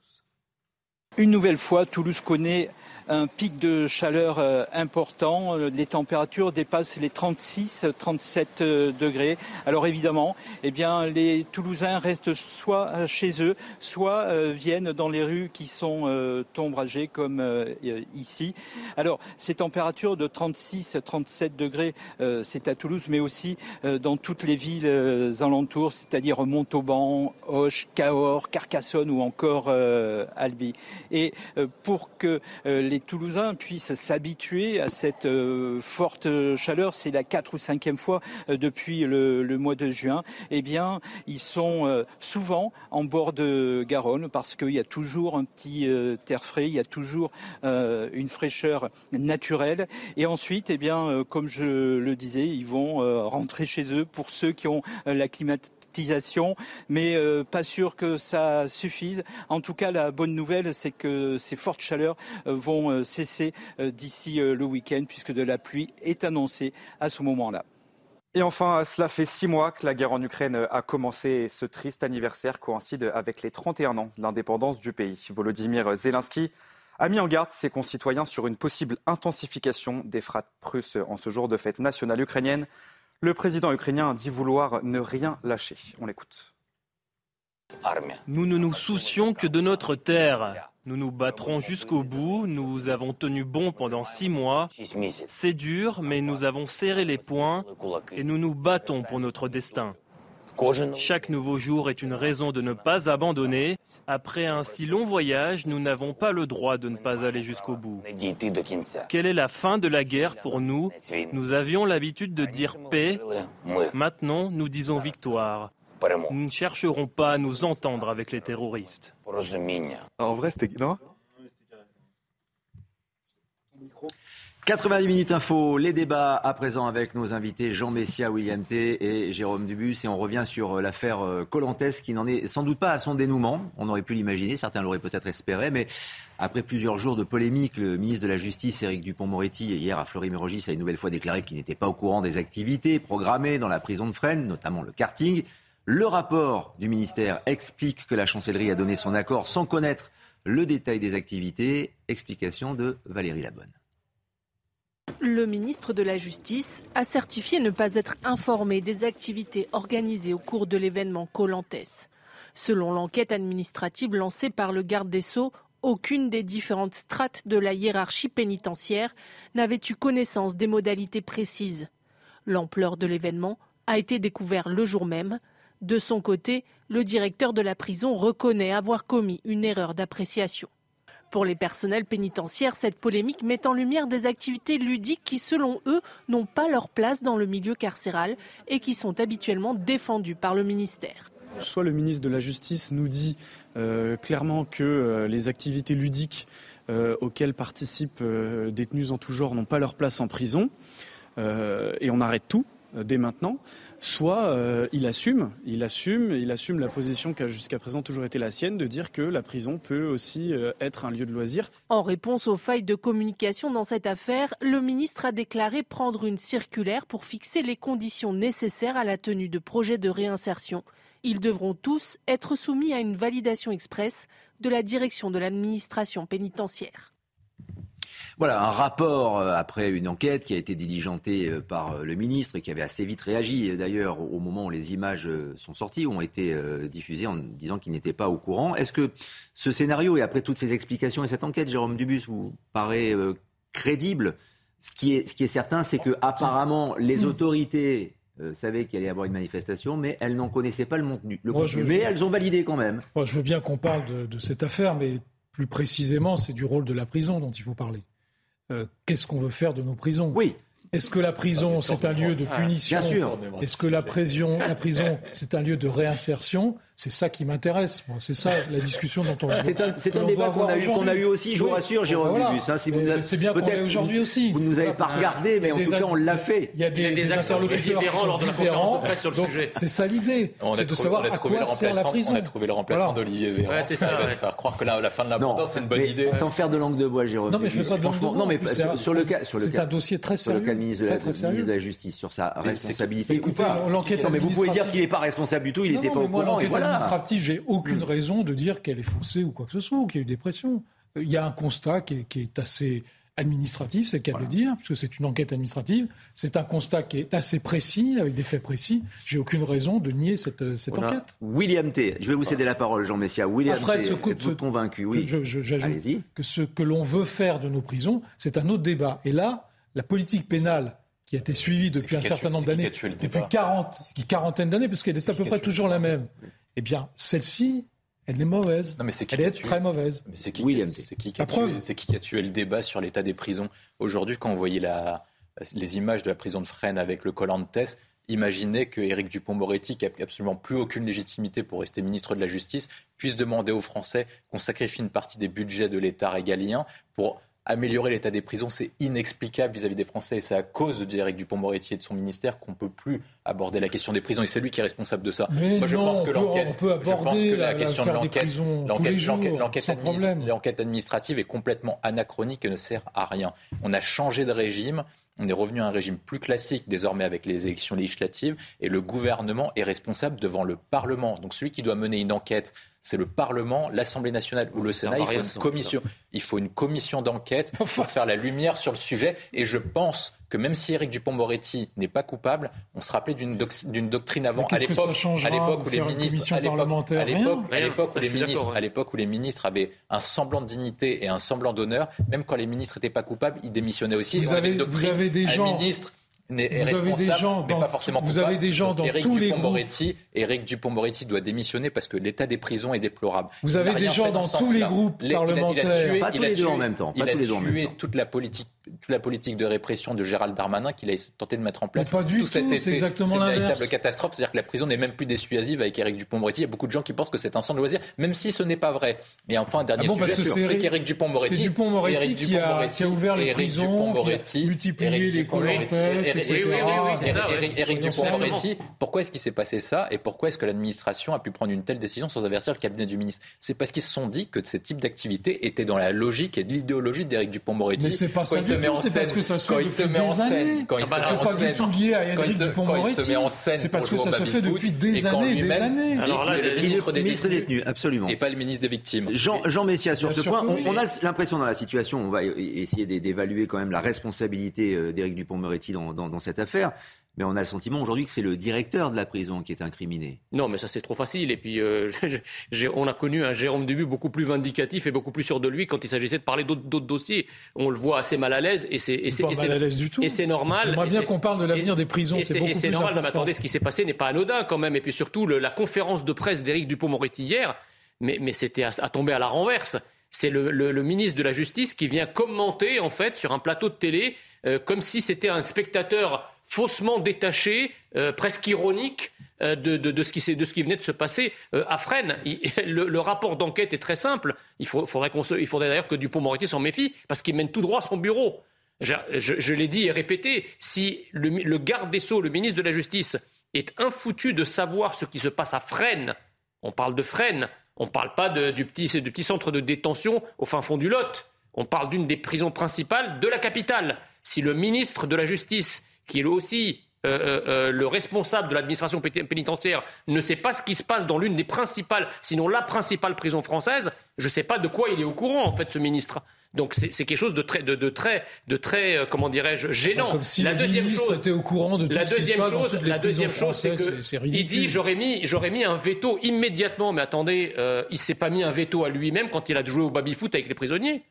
Une nouvelle fois, Toulouse connaît un pic de chaleur euh, important. Euh, les températures dépassent les 36-37 euh, degrés. Alors évidemment, eh bien, les Toulousains restent soit chez eux, soit viennent dans les rues qui sont ombragées comme ici. Alors ces températures de 36-37 degrés, c'est à Toulouse, mais aussi dans toutes les villes alentours, c'est-à-dire Montauban, Auch, Cahors, Carcassonne ou encore Albi. Et pour que les Toulousains puissent s'habituer à cette euh, forte chaleur. C'est la quatre ou cinquième fois euh, depuis le, mois de juin. Eh bien, ils sont euh, souvent en bord de Garonne parce qu'il y a toujours un petit terre frais, il y a toujours une fraîcheur naturelle. Et ensuite, eh bien, comme je le disais, ils vont rentrer chez eux pour ceux qui ont la climatisation mais euh, pas sûr que ça suffise. En tout cas, la bonne nouvelle, c'est que ces fortes chaleurs euh, vont euh, cesser d'ici le week-end, puisque de la pluie est annoncée à ce moment-là. Et enfin, cela fait six mois que la guerre en Ukraine a commencé ce triste anniversaire coïncide avec les 31 ans de l'indépendance du pays. Volodymyr Zelensky a mis en garde ses concitoyens sur une possible intensification des frappes russes en ce jour de fête nationale ukrainienne. Le président ukrainien dit vouloir ne rien lâcher. On l'écoute. Nous ne nous soucions que de notre terre. Nous nous battrons jusqu'au bout. Nous avons tenu bon pendant six mois. C'est dur, mais nous avons serré les poings et nous nous battons pour notre destin. Chaque nouveau jour est une raison de ne pas abandonner. Après un si long voyage, nous n'avons pas le droit de ne pas aller jusqu'au bout. Quelle est la fin de la guerre pour nous? Nous avions l'habitude de dire paix. Maintenant, nous disons victoire. Nous ne chercherons pas à nous entendre avec les terroristes. En vrai, c'était... Non? 90 minutes info, les débats à présent avec nos invités Jean Messia, William T et Jérôme Dubus. Et on revient sur euh, l'affaire euh, Colantes qui n'en est sans doute pas à son dénouement. On aurait pu l'imaginer, certains l'auraient peut-être espéré, mais après plusieurs jours de polémique, le ministre de la Justice, Éric Dupont-Moretti, hier à Fleury-Mérogis, a une nouvelle fois déclaré qu'il n'était pas au courant des activités programmées dans la prison de Fresnes, notamment le karting. Le rapport du ministère explique que la chancellerie a donné son accord sans connaître le détail des activités. Explication de Valérie Labonne. Le ministre de la Justice a certifié ne pas être informé des activités organisées au cours de l'événement Colantes. Selon l'enquête administrative lancée par le garde des Sceaux, aucune des différentes strates de la hiérarchie pénitentiaire n'avait eu connaissance des modalités précises. L'ampleur de l'événement a été découverte le jour même. De son côté, le directeur de la prison reconnaît avoir commis une erreur d'appréciation. Pour les personnels pénitentiaires, cette polémique met en lumière des activités ludiques qui, selon eux, n'ont pas leur place dans le milieu carcéral et qui sont habituellement défendues par le ministère. Soit le ministre de la Justice nous dit euh, clairement que euh, les activités ludiques euh, auxquelles participent détenus en tout genre n'ont pas leur place en prison, et on arrête tout dès maintenant soit euh, il assume, il assume, il assume la position qui a jusqu'à présent toujours été la sienne de dire que la prison peut aussi euh, être un lieu de loisir. En réponse aux failles de communication dans cette affaire, le ministre a déclaré prendre une circulaire pour fixer les conditions nécessaires à la tenue de projets de réinsertion. Ils devront tous être soumis à une validation express de la direction de l'administration pénitentiaire. Voilà, un rapport euh, après une enquête qui a été diligentée euh, par euh, le ministre et qui avait assez vite réagi, d'ailleurs, au moment où les images sont sorties, ont été diffusées en disant qu'il n'était pas au courant. Est-ce que ce scénario, et après toutes ces explications et cette enquête, Jérôme Dubus, vous paraît crédible? Ce qui, est, ce qui est certain, c'est que apparemment les autorités savaient qu'il allait y avoir une manifestation, mais elles n'en connaissaient pas le contenu. Le mais elles ont validé quand même. Moi, je veux bien qu'on parle de, de, cette affaire, mais plus précisément, c'est du rôle de la prison dont il faut parler. Euh, qu'est-ce qu'on veut faire de nos prisons Oui. Est-ce que la prison, c'est un lieu de punition Bien sûr. Est-ce que la prison, la prison c'est un lieu de réinsertion C'est ça qui m'intéresse. C'est ça la discussion dont on. C'est un, c'est un débat qu'on a, eu, qu'on a eu aussi, je vous rassure, Jérôme voilà. Hein, si vous c'est bien qu'on l'ait aujourd'hui aussi. Vous ne nous avez pas regardé, mais en tout cas, on l'a fait. Il y a des, des, des interlocuteurs différents lors de la conférence de presse sur le sujet. C'est ça l'idée. C'est de savoir à quoi sert la prison. On a trouvé le remplaçant d'Olivier Véran. Ouais, c'est ça. va faire croire que la fin de l'abondance, c'est une bonne idée. Sans faire de langue de bois, Jérôme. Non, mais je fais pas de langue de bois. Non, mais sur le cas, c'est un dossier très sérieux. Sur le cas ministre de la Justice, sur sa responsabilité ou pas. Mais vous pouvez dire qu'il n'est pas responsable du tout, il n'était pas au courant. L'enquête administrative, j'ai aucune raison de dire qu'elle est faussée ou quoi que ce soit, ou qu'il y a eu des pressions. Il y a un constat qui est, assez administratif, c'est le cas de le dire, puisque c'est une enquête administrative. C'est un constat qui est assez précis, avec des faits précis. J'ai aucune raison de nier cette, cette enquête. William T. Je vais vous céder la parole, Jean Messia. William Après, T. Êtes-vous convaincu Oui. J'ajoute que ce que l'on veut faire de nos prisons, c'est un autre débat. Et là, la politique pénale qui a été suivie depuis un certain nombre d'années, depuis 40, quarantaine d'années, parce qu'elle est, à peu près toujours la même. Eh bien, celle-ci, elle est mauvaise. Non, mais c'est Elle est très mauvaise. c'est qui, William, c'est qui, qui, a tué, qui a tué le débat sur l'état des prisons Aujourd'hui, quand vous voyez la, les images de la prison de Fresnes avec le collant de Tess, imaginez que Éric Dupont-Moretti, qui n'a absolument plus aucune légitimité pour rester ministre de la Justice, puisse demander aux Français qu'on sacrifie une partie des budgets de l'État régalien pour améliorer l'état des prisons, c'est inexplicable vis-à-vis des Français. Et c'est à cause d'Éric Dupont-Moretti et de son ministère qu'on ne peut plus aborder la question des prisons. Et c'est lui qui est responsable de ça. Mais Moi, je pense que l'enquête, je pense que la, question de l'enquête, l'enquête administrative est complètement anachronique et ne sert à rien. On a changé de régime. On est revenu à un régime plus classique désormais avec les élections législatives et le gouvernement est responsable devant le Parlement. Donc celui qui doit mener une enquête, c'est le Parlement, l'Assemblée nationale ou le Sénat. Il faut une commission, il faut une commission d'enquête pour faire la lumière sur le sujet. Et je pense que même si Éric Dupont-Moretti n'est pas coupable, on se rappelait d'une, doctrine avant. À l'époque, à l'époque où les ministres, à l'époque, où les ministres, à l'époque où les ministres avaient un semblant de dignité et un semblant d'honneur, même quand les ministres n'étaient pas coupables, ils démissionnaient aussi. Vous, avez, vous avez des gens. ministre vous avez des gens dans, pas forcément Vous avez des gens dans tous les groupes. Éric Dupont-Moretti doit démissionner parce que l'état des prisons est déplorable. Vous avez des gens dans tous les groupes parlementaires. Il a, tué, pas tous les deux en même temps. Il a tué toute la politique toute la politique de répression de Gérald Darmanin qu'il a tenté de mettre en place. Mais pas du tout, c'est exactement l'inverse. C'est une véritable catastrophe, c'est-à-dire que la prison n'est même plus dissuasive avec Éric Dupont-Moretti. Il y a beaucoup de gens qui pensent que c'est un centre de loisirs, même si ce n'est pas vrai. Et enfin, un dernier ah sujet, c'est qu'Éric Dupont-Moretti... C'est Dupont-Moretti qui, qui, a ouvert les prisons, qui a multiplié les colonnes, etc. Éric Dupont-Moretti, pourquoi est-ce qu'il s'est passé ça et pourquoi est-ce que l'administration a pu prendre une telle décision sans avertir le cabinet du ministre? C'est parce qu'ils se sont dit que ce type d'activité était dans la logique et de l'idéologie d'Éric Dupont-Moretti. Mais c'est pas ça du tout, c'est parce que ça se fait depuis des années. Quand il se met en scène, pas du tout lié à Éric Dupond-Moretti. C'est parce que ça se fait depuis des années et des années. Alors là, le ministre des détenus, absolument. Et pas le ministre des victimes. Jean, Messia, sur ce point, on, a l'impression dans la situation, on va essayer d'évaluer quand même la responsabilité euh, d'Éric Dupond-Moretti dans, dans, cette affaire. Mais on a le sentiment aujourd'hui que c'est le directeur de la prison qui est incriminé. Non, mais ça c'est trop facile. Et puis, euh, on a connu un Jérôme Dubu beaucoup plus vindicatif et beaucoup plus sûr de lui quand il s'agissait de parler d'autres dossiers. On le voit assez mal à l'aise et c'est mal à l'aise du tout. Et c'est normal. J'aimerais bien qu'on parle de l'avenir des prisons. Et c'est normal. Mais attendez, ce qui s'est passé n'est pas anodin quand même. Et puis surtout, la conférence de presse d'Éric Dupond-Moretti hier, mais, mais c'était à, tomber à la renverse. C'est le, le, ministre de la Justice qui vient commenter en fait sur un plateau de télé euh, comme si c'était un spectateur faussement détaché, euh, presque ironique euh, de, ce qui, de, ce qui, venait de se passer à Fresnes. le, rapport d'enquête est très simple. Il, faudrait, d'ailleurs que Dupont-Moretti s'en méfie, parce qu'il mène tout droit son bureau. Je, l'ai dit et répété, si le, garde des Sceaux, le ministre de la Justice, est infoutu de savoir ce qui se passe à Fresnes, on parle de Fresnes, on ne parle pas du, petit, du petit centre de détention au fin fond du Lot, on parle d'une des prisons principales de la capitale. Si le ministre de la Justice qui est aussi euh, euh, euh, le responsable de l'administration pénitentiaire ne sait pas ce qui se passe dans l'une des principales, sinon la principale prison française, je ne sais pas de quoi il est au courant, en fait, ce ministre. Donc c'est quelque chose de très, de, très, de très, comment dirais-je, gênant. Comme si la le deuxième chose était au courant de tout la ce qui se passe chose, dans La deuxième chose, c'est que il dit j'aurais mis, j'aurais mis un veto immédiatement. Mais attendez, il s'est pas mis un veto à lui-même quand il a joué au baby foot avec les prisonniers.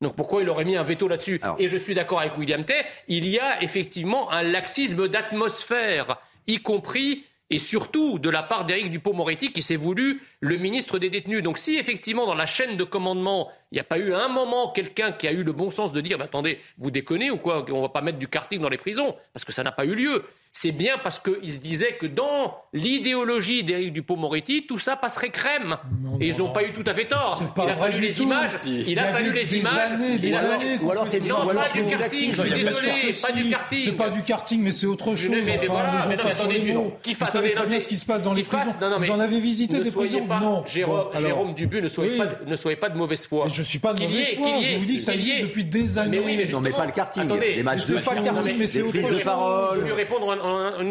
Donc pourquoi il aurait mis un veto là-dessus Et je suis d'accord avec William Tay, il y a effectivement un laxisme d'atmosphère, y compris et surtout de la part d'Éric Dupont-Moretti qui s'est voulu le ministre des détenus. Donc si effectivement dans la chaîne de commandement, il n'y a pas eu un moment quelqu'un qui a eu le bon sens de dire attendez, vous déconnez ou quoi On ne va pas mettre du karting dans les prisons parce que ça n'a pas eu lieu. C'est bien parce qu'il se disait que dans l'idéologie d'Éric Dupont-Moretti, tout ça passerait crème. et ils n'ont pas eu tout à fait tort. Il a fallu les images. Il a fallu les images. Ou alors c'est non, pas du karting. Je suis désolé, pas du karting. C'est pas du karting, mais c'est autre chose. Mais voilà, mais non, attendez, qui fasse très bien ce qui se passe dans les prisons. Vous en avez visité des prisons Non. Jérôme Dubu, ne soyez pas de mauvaise foi. Je suis pas de mauvaise foi. Je vous dis que ça existe depuis des années. Non, mais pas le karting. Les matchs de pas le karting, mais c'est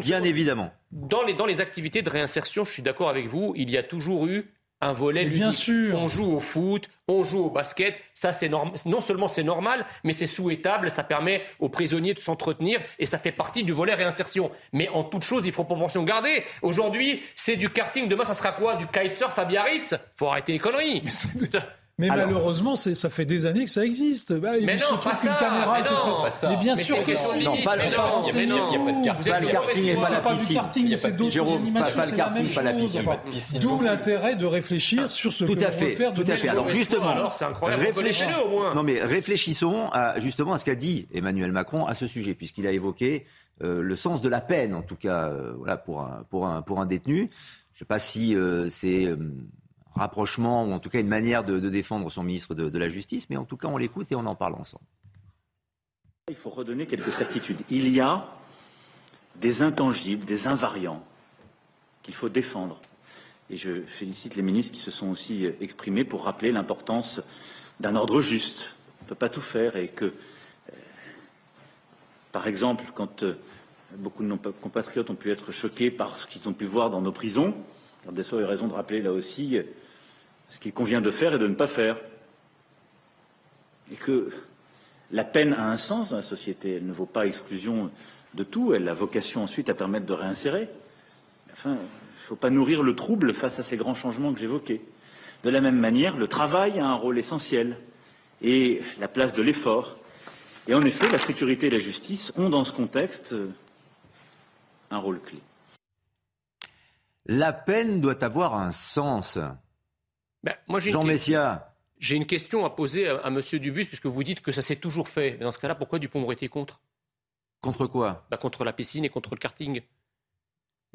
Bien évidemment. Dans les, dans les activités de réinsertion, je suis d'accord avec vous, il y a toujours eu un volet ludique. Bien sûr. On joue au foot, on joue au basket. Ça, c'est normal. Non seulement c'est normal, mais c'est souhaitable. Ça permet aux prisonniers de s'entretenir et ça fait partie du volet réinsertion. Mais en toute chose, il faut proportion garder. Aujourd'hui, c'est du karting. Demain, ça sera quoi? Du kitesurf à Biarritz? Faut arrêter les conneries. Mais malheureusement, ça fait des années que ça existe. Bah, mais non, pas ça, caméra mais, non, pas mais bien sûr que si. Non, pas le karting. Il n'y a pas de karting. et pas la piscine. Pas du karting, c'est d'autres animations. Pas le karting, pas la piscine. D'où l'intérêt de réfléchir sur ce que l'on veut faire. Tout à fait. Alors justement, c'est incroyable. Réfléchissons au moins. Non, mais réfléchissons justement à ce qu'a dit Emmanuel Macron à ce sujet, puisqu'il a évoqué le sens de la peine, en tout cas, voilà, pour un pour un pour un détenu. Je ne sais pas si c'est rapprochement, ou en tout cas une manière de, défendre son ministre de, la Justice, mais en tout cas on l'écoute et on en parle ensemble. Il faut redonner quelques certitudes. Il y a des intangibles, des invariants qu'il faut défendre. Et je félicite les ministres qui se sont aussi exprimés pour rappeler l'importance d'un ordre juste. On ne peut pas tout faire et que, euh, par exemple, quand euh, beaucoup de nos compatriotes ont pu être choqués par ce qu'ils ont pu voir dans nos prisons, des a eu raison de rappeler là aussi ce qu'il convient de faire et de ne pas faire. Et que la peine a un sens dans la société, elle ne vaut pas exclusion de tout, elle a vocation ensuite à permettre de réinsérer. Enfin, il ne faut pas nourrir le trouble face à ces grands changements que j'évoquais. De la même manière, le travail a un rôle essentiel et la place de l'effort. Et en effet, la sécurité et la justice ont dans ce contexte un rôle clé. La peine doit avoir un sens. Ben, moi, Jean Messia. J'ai une question à poser à, M. Dubus, puisque vous dites que ça s'est toujours fait. Mais dans ce cas-là, pourquoi Dupont-Moretti contre? Contre quoi? Ben, Contre la piscine et contre le karting.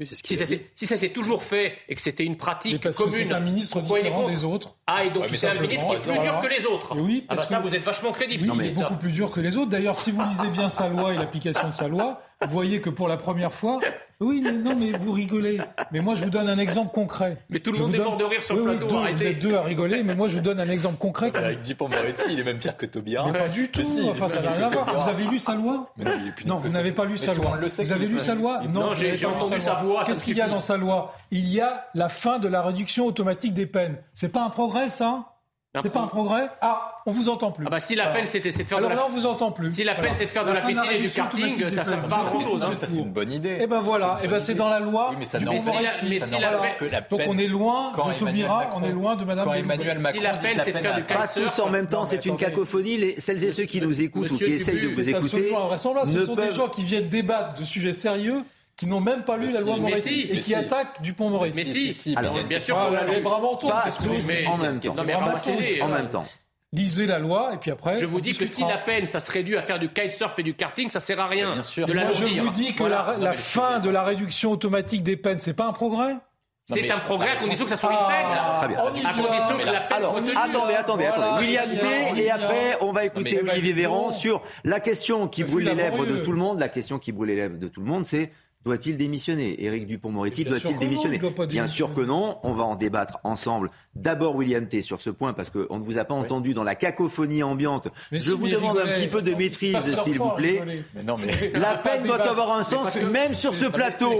si, ça s'est toujours fait et que c'était une pratique parce commune, c'est un ministre différent des autres. Ah, et donc c'est un ministre qui est plus dur que les autres. oui, ah bah ça, vous êtes vachement crédible. Oui, il est beaucoup plus dur que les autres. D'ailleurs, si vous lisez bien sa loi et l'application de sa loi, vous voyez que pour la première fois, oui, mais non, mais vous rigolez. Mais moi, je vous donne un exemple concret. Mais tout le monde est mort de rire sur le plateau. Oui, vous êtes deux à rigoler, mais moi, je vous donne un exemple concret. Avec Dupond-Moretti, il est même pire que Tobia. Mais pas du tout. enfin, ça n'a rien à voir. Vous avez lu sa loi Non, vous n'avez pas lu sa loi. Vous avez lu sa loi Non, j'ai entendu sa voix. Qu'est-ce qu'il y a dans sa loi? Il y a la fin de la réduction automatique des peines. C'est pas un progrès, ça? C'est pas un progrès? Ah, on vous entend plus. Ah bah si la peine c'était de faire Alors de la... là, on vous entend plus. Si la peine c'est de faire de la, piscine et du karting, ça ne pas grand chose. Hein. Ça c'est une bonne idée. Et eh ben voilà, et eh ben c'est dans la loi. Oui, mais ça mais si la, peine... Donc on est loin de Taubira, on est loin de Madame Emmanuel Macron. Si la peine c'est de faire du Pas tous en même temps, c'est une cacophonie. Celles et ceux qui nous écoutent ou qui essayent de vous écouter. Ce sont des gens qui viennent débattre de sujets sérieux qui n'ont même pas lu la loi Moretti et qui attaquent Dupont-Moretti. Mais si, si, bien sûr. Les bras Pas tous en même temps. En même temps. Lisez la loi et puis après. Je vous dis que si la peine, ça se réduit à faire du kitesurf et du karting, ça sert à rien. Bien sûr. je vous dis que la, fin de la réduction automatique des peines, c'est pas un progrès? C'est un progrès à condition que ça soit une peine. Très bien. À condition que la peine Alors, soit attendez, attendez, attendez. William B. Et après, on va écouter Olivier Véran sur la question qui brûle les lèvres de tout le monde. La question qui brûle les lèvres de tout le monde, c'est doit-il démissionner? Éric Dupont-Moretti doit-il démissionner? Bien sûr que non. On va en débattre ensemble. D'abord, William T. sur ce point, parce qu'on ne vous a pas entendu dans la cacophonie ambiante. Je vous demande un petit peu de maîtrise, s'il vous plaît. La peine doit avoir un sens, même sur ce plateau.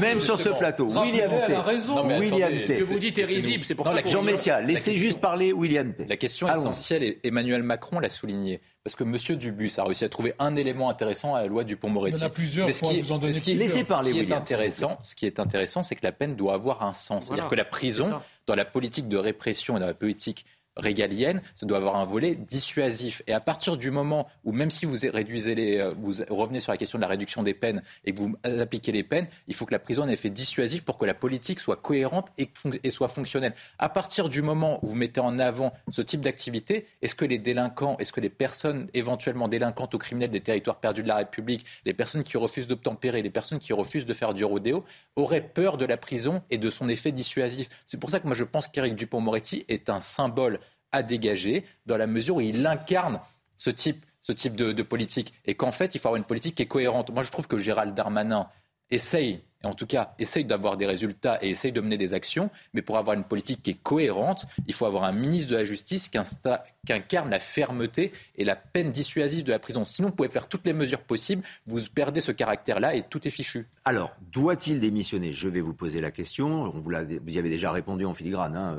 Même sur ce plateau. William T. William T. Ce que vous dites est risible, c'est pour ça Jean Messia, laissez juste parler William T. La question essentielle, et Emmanuel Macron l'a souligné parce que M. Dubus a réussi à trouver un élément intéressant à la loi du Pont-Moretti. Il y en a plusieurs, Mais ce qui, vous en ce qui, Laissez parler, ce qui est intéressant, ce qui est intéressant, c'est que la peine doit avoir un sens. C'est-à-dire que la prison, dans la politique de répression et dans la politique régalienne, ça doit avoir un volet dissuasif. Et à partir du moment où, même si vous réduisez les, euh, vous revenez sur la question de la réduction des peines et que vous appliquez les peines, il faut que la prison ait un effet dissuasif pour que la politique soit cohérente et, soit fonctionnelle. À partir du moment où vous mettez en avant ce type d'activité, est-ce que les délinquants, est-ce que les personnes éventuellement délinquantes ou criminelles des territoires perdus de la République, les personnes qui refusent d'obtempérer, les personnes qui refusent de faire du rodéo, auraient peur de la prison et de son effet dissuasif? C'est pour ça que moi je pense qu'Éric Dupont-Moretti est un symbole à dégager dans la mesure où il incarne ce type, ce type de, politique et qu'en fait, il faut avoir une politique qui est cohérente. Moi, je trouve que Gérald Darmanin essaye en tout cas essaye d'avoir des résultats et essaye de mener des actions, mais pour avoir une politique qui est cohérente, il faut avoir un ministre de la Justice qui, incarne la fermeté et la peine dissuasive de la prison. Sinon, vous pouvez faire toutes les mesures possibles, vous perdez ce caractère-là et tout est fichu. Alors, doit-il démissionner? Je vais vous poser la question. On vous, y avez déjà répondu en filigrane, hein,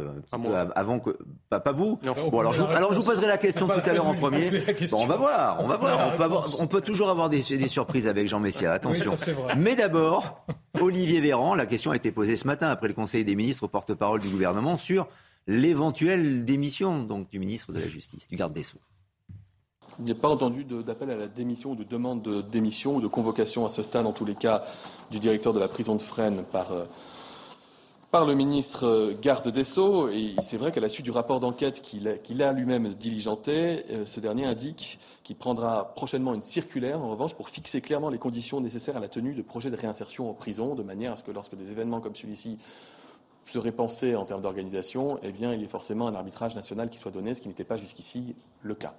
avant que... Pas, vous Bon, alors, je, alors je vous poserai la question tout à l'heure en premier. Bon, on va voir, on va voir. On peut, on peut toujours avoir des, des, surprises avec Jean Messia, attention. Mais d'abord, Olivier Véran, la question a été posée ce matin après le Conseil des ministres au porte-parole du gouvernement sur l'éventuelle démission donc, du ministre de la Justice, du garde des Sceaux. Il n'y a pas entendu d'appel à la démission ou de demande de démission ou de convocation à ce stade, en tous les cas, du directeur de la prison de Fresnes par, euh, par le ministre euh, garde des Sceaux. Et c'est vrai qu'à la suite du rapport d'enquête qu'il a, lui-même diligenté, euh, ce dernier indique qu'il prendra prochainement une circulaire, en revanche, pour fixer clairement les conditions nécessaires à la tenue de projets de réinsertion en prison, de manière à ce que lorsque des événements comme celui-ci seraient pensés en termes d'organisation, eh bien, il y ait forcément un arbitrage national qui soit donné, ce qui n'était pas jusqu'ici le cas.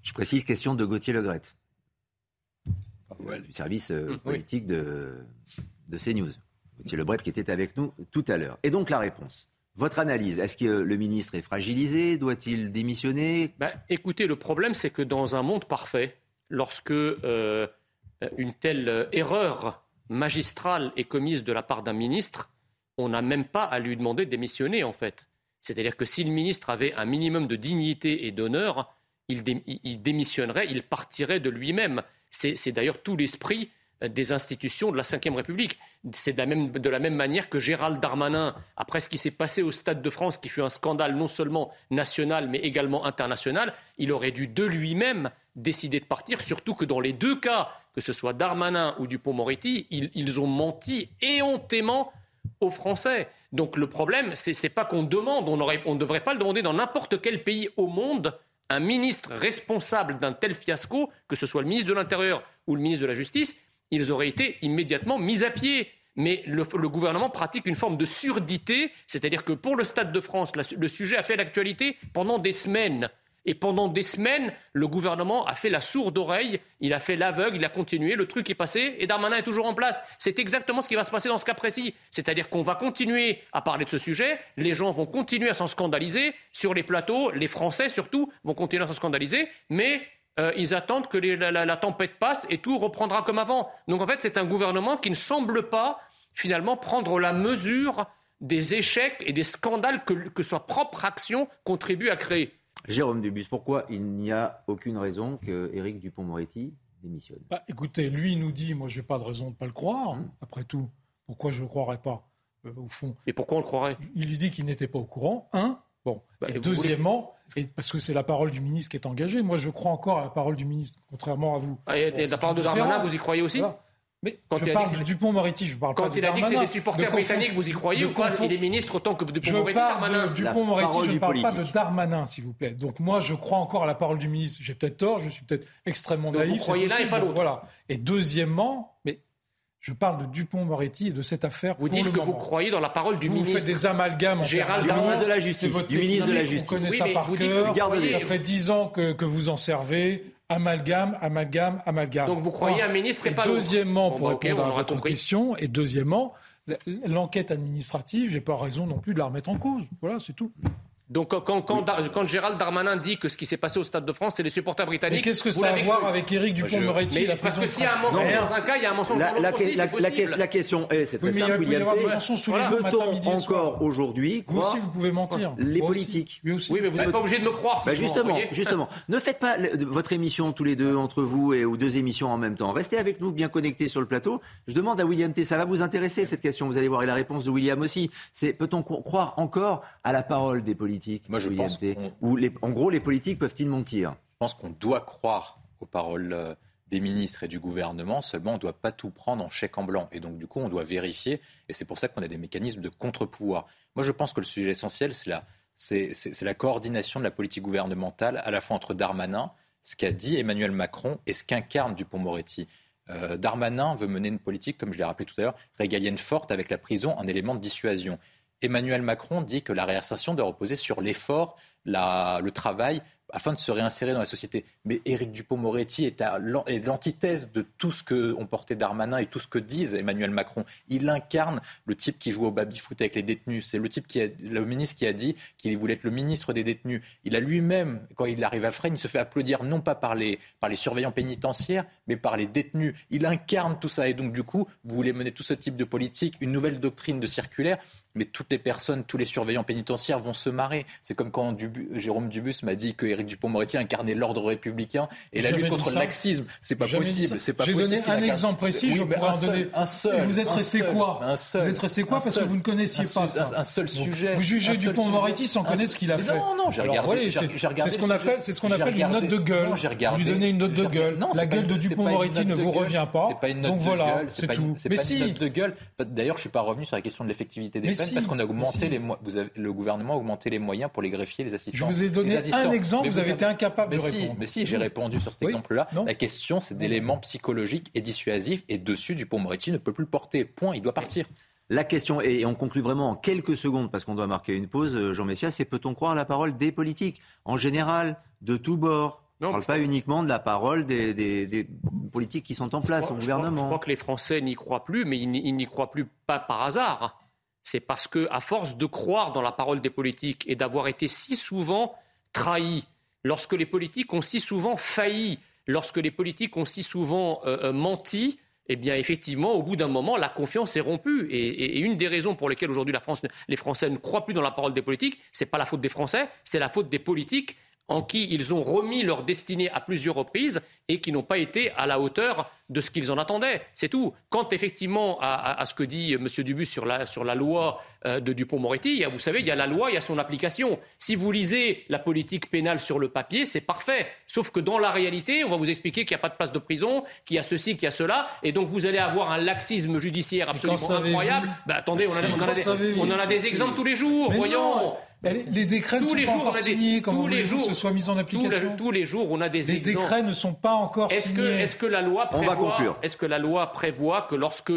Je précise, question de Gauthier Legrette, du service euh, mmh, politique de, de CNews. Gauthier Lebret qui était avec nous tout à l'heure. Et donc la réponse votre analyse, est-ce que le ministre est fragilisé? Doit-il démissionner? Ben, Écoutez, le problème, c'est que dans un monde parfait, lorsque euh, une telle erreur magistrale est commise de la part d'un ministre, on n'a même pas à lui demander de démissionner, en fait. C'est-à-dire que si le ministre avait un minimum de dignité et d'honneur, il, démissionnerait, il partirait de lui-même. C'est d'ailleurs tout l'esprit des institutions de la Ve République. C'est de, la même manière que Gérald Darmanin, après ce qui s'est passé au Stade de France, qui fut un scandale non seulement national mais également international, il aurait dû de lui-même décider de partir, surtout que dans les deux cas, que ce soit Darmanin ou Dupont-Moretti, ils, ont menti éhontément aux Français. Donc le problème, ce n'est pas qu'on demande, on ne devrait pas le demander dans n'importe quel pays au monde, un ministre responsable d'un tel fiasco, que ce soit le ministre de l'Intérieur ou le ministre de la Justice, ils auraient été immédiatement mis à pied. Mais le, gouvernement pratique une forme de surdité, c'est-à-dire que pour le Stade de France, le sujet a fait l'actualité pendant des semaines. Et pendant des semaines, le gouvernement a fait la sourde oreille, il a fait l'aveugle, il a continué, le truc est passé et Darmanin est toujours en place. C'est exactement ce qui va se passer dans ce cas précis. C'est-à-dire qu'on va continuer à parler de ce sujet, les gens vont continuer à s'en scandaliser, sur les plateaux, les Français surtout vont continuer à s'en scandaliser, mais euh, ils attendent que la, tempête passe et tout reprendra comme avant. Donc en fait, c'est un gouvernement qui ne semble pas finalement prendre la mesure des échecs et des scandales que, sa propre action contribue à créer. Jérôme Dubus, pourquoi il n'y a aucune raison que Éric Dupont-Moretti démissionne? Bah, Écoutez, lui nous dit, moi je n'ai pas de raison de ne pas le croire, hum. après tout. Pourquoi je ne le croirais pas, euh, au fond? Et pourquoi on le croirait? Il lui dit qu'il n'était pas au courant, un. Bon. Bah, et deuxièmement, et parce que c'est la parole du ministre qui est engagée, moi je crois encore à la parole du ministre, contrairement à vous. Ah, et, la parole de Darmanin, vous y croyez aussi Mais quand je parle de Dupont-Moretti, je parle quand pas de Quand il a dit que c'est des supporters britanniques, vous y croyez ou pas Il est ministre autant que Dupont-Moretti, Darmanin. Dupont-Moretti, je ne parle pas de Darmanin, s'il vous plaît. Donc moi, je crois encore à la parole du ministre. J'ai peut-être tort, je suis peut-être extrêmement naïf. Vous croyez l'un et pas l'autre. Voilà. Et deuxièmement, mais je parle de Dupont-Moretti et de cette affaire. Vous dites que vous croyez dans la parole du ministre. Vous faites des amalgames. Gérald du ministre de la Justice. Du ministre de la Justice. Vous connaissez ça par cœur. Ça fait dix ans que, que vous en servez. Amalgame, amalgame, amalgame. Donc vous croyez un ministre et, pas l'autre Deuxièmement, pour bah, répondre à votre question, et deuxièmement, l'enquête administrative, j'ai pas raison non plus de la remettre en cause. Voilà, c'est tout. Donc quand, quand, Gérald Darmanin dit que ce qui s'est passé au Stade de France, c'est les supporters britanniques. qu'est-ce que ça a à voir avec Éric Dupond-Moretti Parce que s'il y a un mensonge dans un cas, il y a un mensonge dans l'autre aussi, la, la, question est, c'est très simple, William Peut-on encore aujourd'hui croire vous aussi, vous pouvez mentir. les politiques Oui, mais vous n'êtes pas obligé de me croire. Bah, justement, justement, ne faites pas votre émission tous les deux entre vous et ou deux émissions en même temps. Restez avec nous, bien connectés sur le plateau. Je demande à William T. Ça va vous intéresser cette question Vous allez voir et la réponse de William aussi. C'est peut-on croire encore à la parole des politiques? Moi, je pense Ou en gros, les politiques peuvent-ils mentir? Je pense qu'on doit croire aux paroles euh, des ministres et du gouvernement, seulement on ne doit pas tout prendre en chèque en blanc. Et donc, du coup, on doit vérifier, et c'est pour ça qu'on a des mécanismes de contre-pouvoir. Moi, je pense que le sujet essentiel, c'est la, c'est, la coordination de la politique gouvernementale, à la fois entre Darmanin, ce qu'a dit Emmanuel Macron, et ce qu'incarne Dupont-Moretti. Euh, Darmanin veut mener une politique, comme je l'ai rappelé tout à l'heure, régalienne forte avec la prison en élément de dissuasion. Emmanuel Macron dit que la réinsertion doit reposer sur l'effort, le travail afin de se réinsérer dans la société. Mais Éric Dupont-Moretti est, l'antithèse de tout ce que ont porté Darmanin et tout ce que disent Emmanuel Macron. Il incarne le type qui joue au baby-foot avec les détenus. C'est le type qui a, le ministre qui a dit qu'il voulait être le ministre des détenus. Il a lui-même, quand il arrive à Fresnes, il se fait applaudir non pas par les surveillants pénitentiaires, mais par les détenus. Il incarne tout ça. Et donc, du coup, vous voulez mener tout ce type de politique, une nouvelle doctrine de circulaire mais toutes les personnes, tous les surveillants pénitentiaires vont se marrer. C'est comme quand Jérôme Dubus m'a dit que Éric Dupond-Moretti incarnait l'ordre républicain et la lutte contre le laxisme. C'est pas possible. C'est pas J'ai donné un exemple précis. je pourrais en donner un seul. vous êtes resté quoi Vous êtes resté quoi parce que vous ne connaissiez pas Un seul sujet. Vous jugez Dupond-Moretti sans connaître ce qu'il a fait. Non, non, j'ai regardé. C'est ce qu'on appelle, c'est ce qu'on appelle une note de gueule. Vous lui donnez une note de gueule. La gueule de Dupond-Moretti ne vous revient pas. De gueule. C'est tout. Mais si. D'ailleurs, je suis pas revenu sur la question de l'effectivité des peines parce qu'on a augmenté vous avez, le gouvernement a augmenté les moyens pour les greffiers, les assistants. Je vous ai donné un exemple, vous, avez été incapable de répondre. Mais si, j'ai répondu sur cet exemple-là. La question, c'est d'éléments psychologiques et dissuasifs, et dessus, Dupont-Moretti ne peut plus le porter. Point, il doit partir. La question, et on conclut vraiment en quelques secondes, parce qu'on doit marquer une pause, euh, Jean Messia, c'est peut-on croire la parole des politiques, en général, de tous bords? On ne parle pas uniquement de la parole des, politiques qui sont en place au gouvernement. je crois que les Français n'y croient plus, mais ils n'y croient plus pas par hasard c'est parce que, à force de croire dans la parole des politiques et d'avoir été si souvent trahis, lorsque les politiques ont si souvent failli, lorsque les politiques ont si souvent euh, euh, menti, eh bien, effectivement, au bout d'un moment, la confiance est rompue. Et, une des raisons pour lesquelles aujourd'hui les Français ne croient plus dans la parole des politiques, ce n'est pas la faute des Français, c'est la faute des politiques en qui ils ont remis leur destinée à plusieurs reprises et qui n'ont pas été à la hauteur de ce qu'ils en attendaient. C'est tout. Quant effectivement à, ce que dit M. Dubus sur la, sur la loi euh, de Dupont-Moretti, vous savez, il y a la loi, il y a son application. Si vous lisez la politique pénale sur le papier, c'est parfait. Sauf que dans la réalité, on va vous expliquer qu'il n'y a pas de place de prison, qu'il y a ceci, qu'il y a cela, et donc vous allez avoir un laxisme judiciaire absolument incroyable. Ben, attendez, on, en a, des, exemples tous les jours, voyons. Les décrets ne sont pas encore signés, comme tous les jours, que ce soit mis en application. Tous les jours, on a des les décrets ne sont pas encore est-ce signés. Que, est-ce que la loi prévoit, est-ce que la loi prévoit que lorsque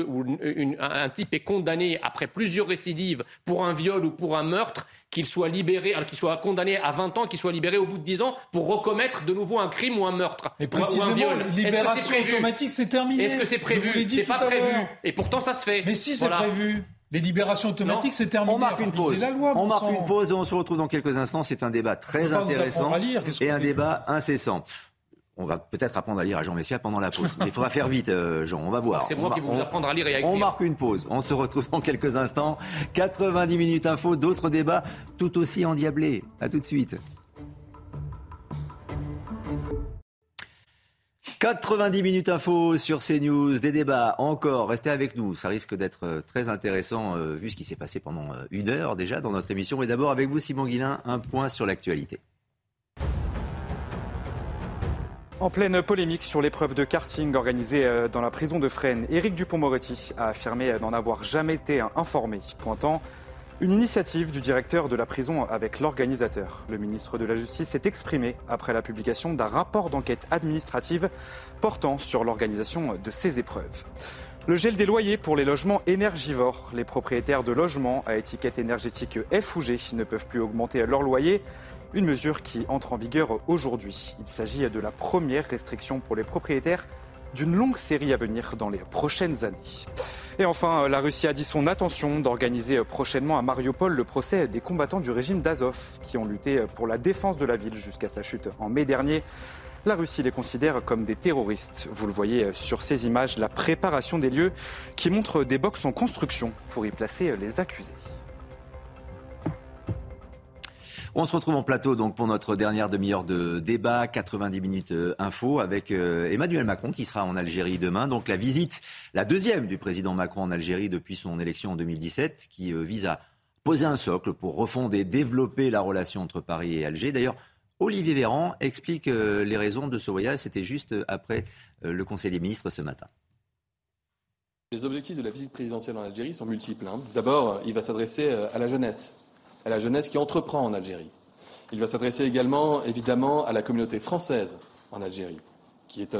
un type est condamné après plusieurs récidives pour un viol ou pour un meurtre, qu'il soit libéré, qu'il soit condamné à 20 ans, qu'il soit libéré au bout de 10 ans pour recommettre de nouveau un crime ou un meurtre Mais précisément, ou un viol? libération automatique, c'est terminé. Est-ce que c'est prévu? C'est pas prévu. Et pourtant, ça se fait. Mais si c'est prévu. Les libérations automatiques, c'est terminé. On marque une pause. La loi, on marque une pause et on se retrouve dans quelques instants. C'est un débat très intéressant et un débat incessant. On va peut-être apprendre à lire à Jean Messia pendant la pause. Mais il faudra faire vite, euh, Jean. On va voir. C'est moi qui vais vous apprendre à lire et à écrire. On marque une pause. On se retrouve dans quelques instants. 90 minutes info, d'autres débats tout aussi endiablés. À tout de suite. 90 minutes info sur CNews, des débats encore, restez avec nous, ça risque d'être euh, très intéressant euh, vu ce qui s'est passé pendant une heure déjà dans notre émission. Mais d'abord avec vous Simon Guillain, un point sur l'actualité. En pleine polémique sur l'épreuve de karting organisée euh, dans la prison de Fresnes, Éric Dupont-Moretti a affirmé n'en avoir jamais été informé, pointant une initiative du directeur de la prison avec l'organisateur. Le ministre de la Justice s'est exprimé après la publication d'un rapport d'enquête administrative portant sur l'organisation de ces épreuves. Le gel des loyers pour les logements énergivores. Les propriétaires de logements à étiquette énergétique F ou G ne peuvent plus augmenter leur loyer une mesure qui entre en vigueur aujourd'hui. Il s'agit de la première restriction pour les propriétaires d'une longue série à venir dans les prochaines années. Et enfin, la Russie a dit son attention d'organiser prochainement à Mariupol le procès des combattants du régime d'Azov qui ont lutté pour la défense de la ville jusqu'à sa chute en mai dernier. La Russie les considère comme des terroristes. Vous le voyez sur ces images, la préparation des lieux qui montrent des boxes en construction pour y placer les accusés. On se retrouve en plateau donc pour notre dernière demi-heure de débat, 90 minutes euh, info avec euh, Emmanuel Macron qui sera en Algérie demain. Donc la visite, la deuxième du président Macron en Algérie depuis son élection en 2017, qui euh, vise à poser un socle pour refonder, développer la relation entre Paris et Alger. D'ailleurs, Olivier Véran explique les raisons de ce voyage. C'était juste après le Conseil des ministres ce matin. Les objectifs de la visite présidentielle en Algérie sont multiples. Hein. D'abord, il va s'adresser à la jeunesse, à la jeunesse qui entreprend en Algérie. Il va s'adresser également, évidemment, à la communauté française en Algérie, qui est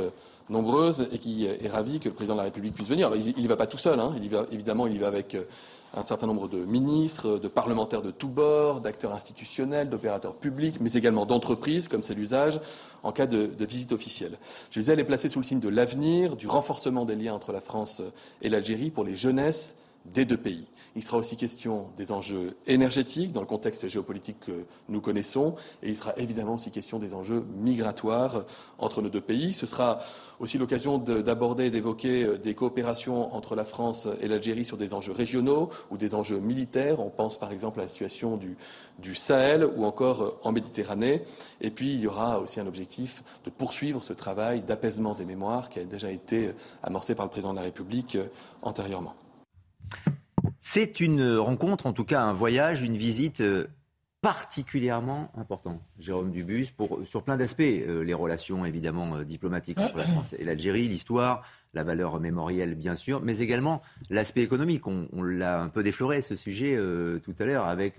nombreuse et qui est ravie que le président de la République puisse venir. il n'y va pas tout seul, hein. il y va, évidemment, il y va avec un certain nombre de ministres, de parlementaires de tous bords, d'acteurs institutionnels, d'opérateurs publics, mais également d'entreprises, comme c'est l'usage, en cas de, visite officielle. Je disais, elle est placée sous le signe de l'avenir, du renforcement des liens entre la France et l'Algérie pour les jeunesses des deux pays. Il sera aussi question des enjeux énergétiques dans le contexte géopolitique que nous connaissons et il sera évidemment aussi question des enjeux migratoires entre nos deux pays. Ce sera aussi l'occasion d'aborder et d'évoquer euh, des coopérations entre la France et l'Algérie sur des enjeux régionaux ou des enjeux militaires. On pense par exemple à la situation du, du Sahel ou encore euh, en Méditerranée. Et puis il y aura aussi un objectif de poursuivre ce travail d'apaisement des mémoires qui a déjà été euh, amorcé par le président de la République antérieurement. C'est une rencontre, en tout cas un voyage, une visite euh, particulièrement importante, Jérôme Dubus, pour, sur plein d'aspects. Euh, les relations, évidemment, euh, diplomatiques entre la France et l'Algérie, l'histoire, la valeur mémorielle, bien sûr, mais également l'aspect économique. On, l'a un peu défloré, ce sujet, tout à l'heure, avec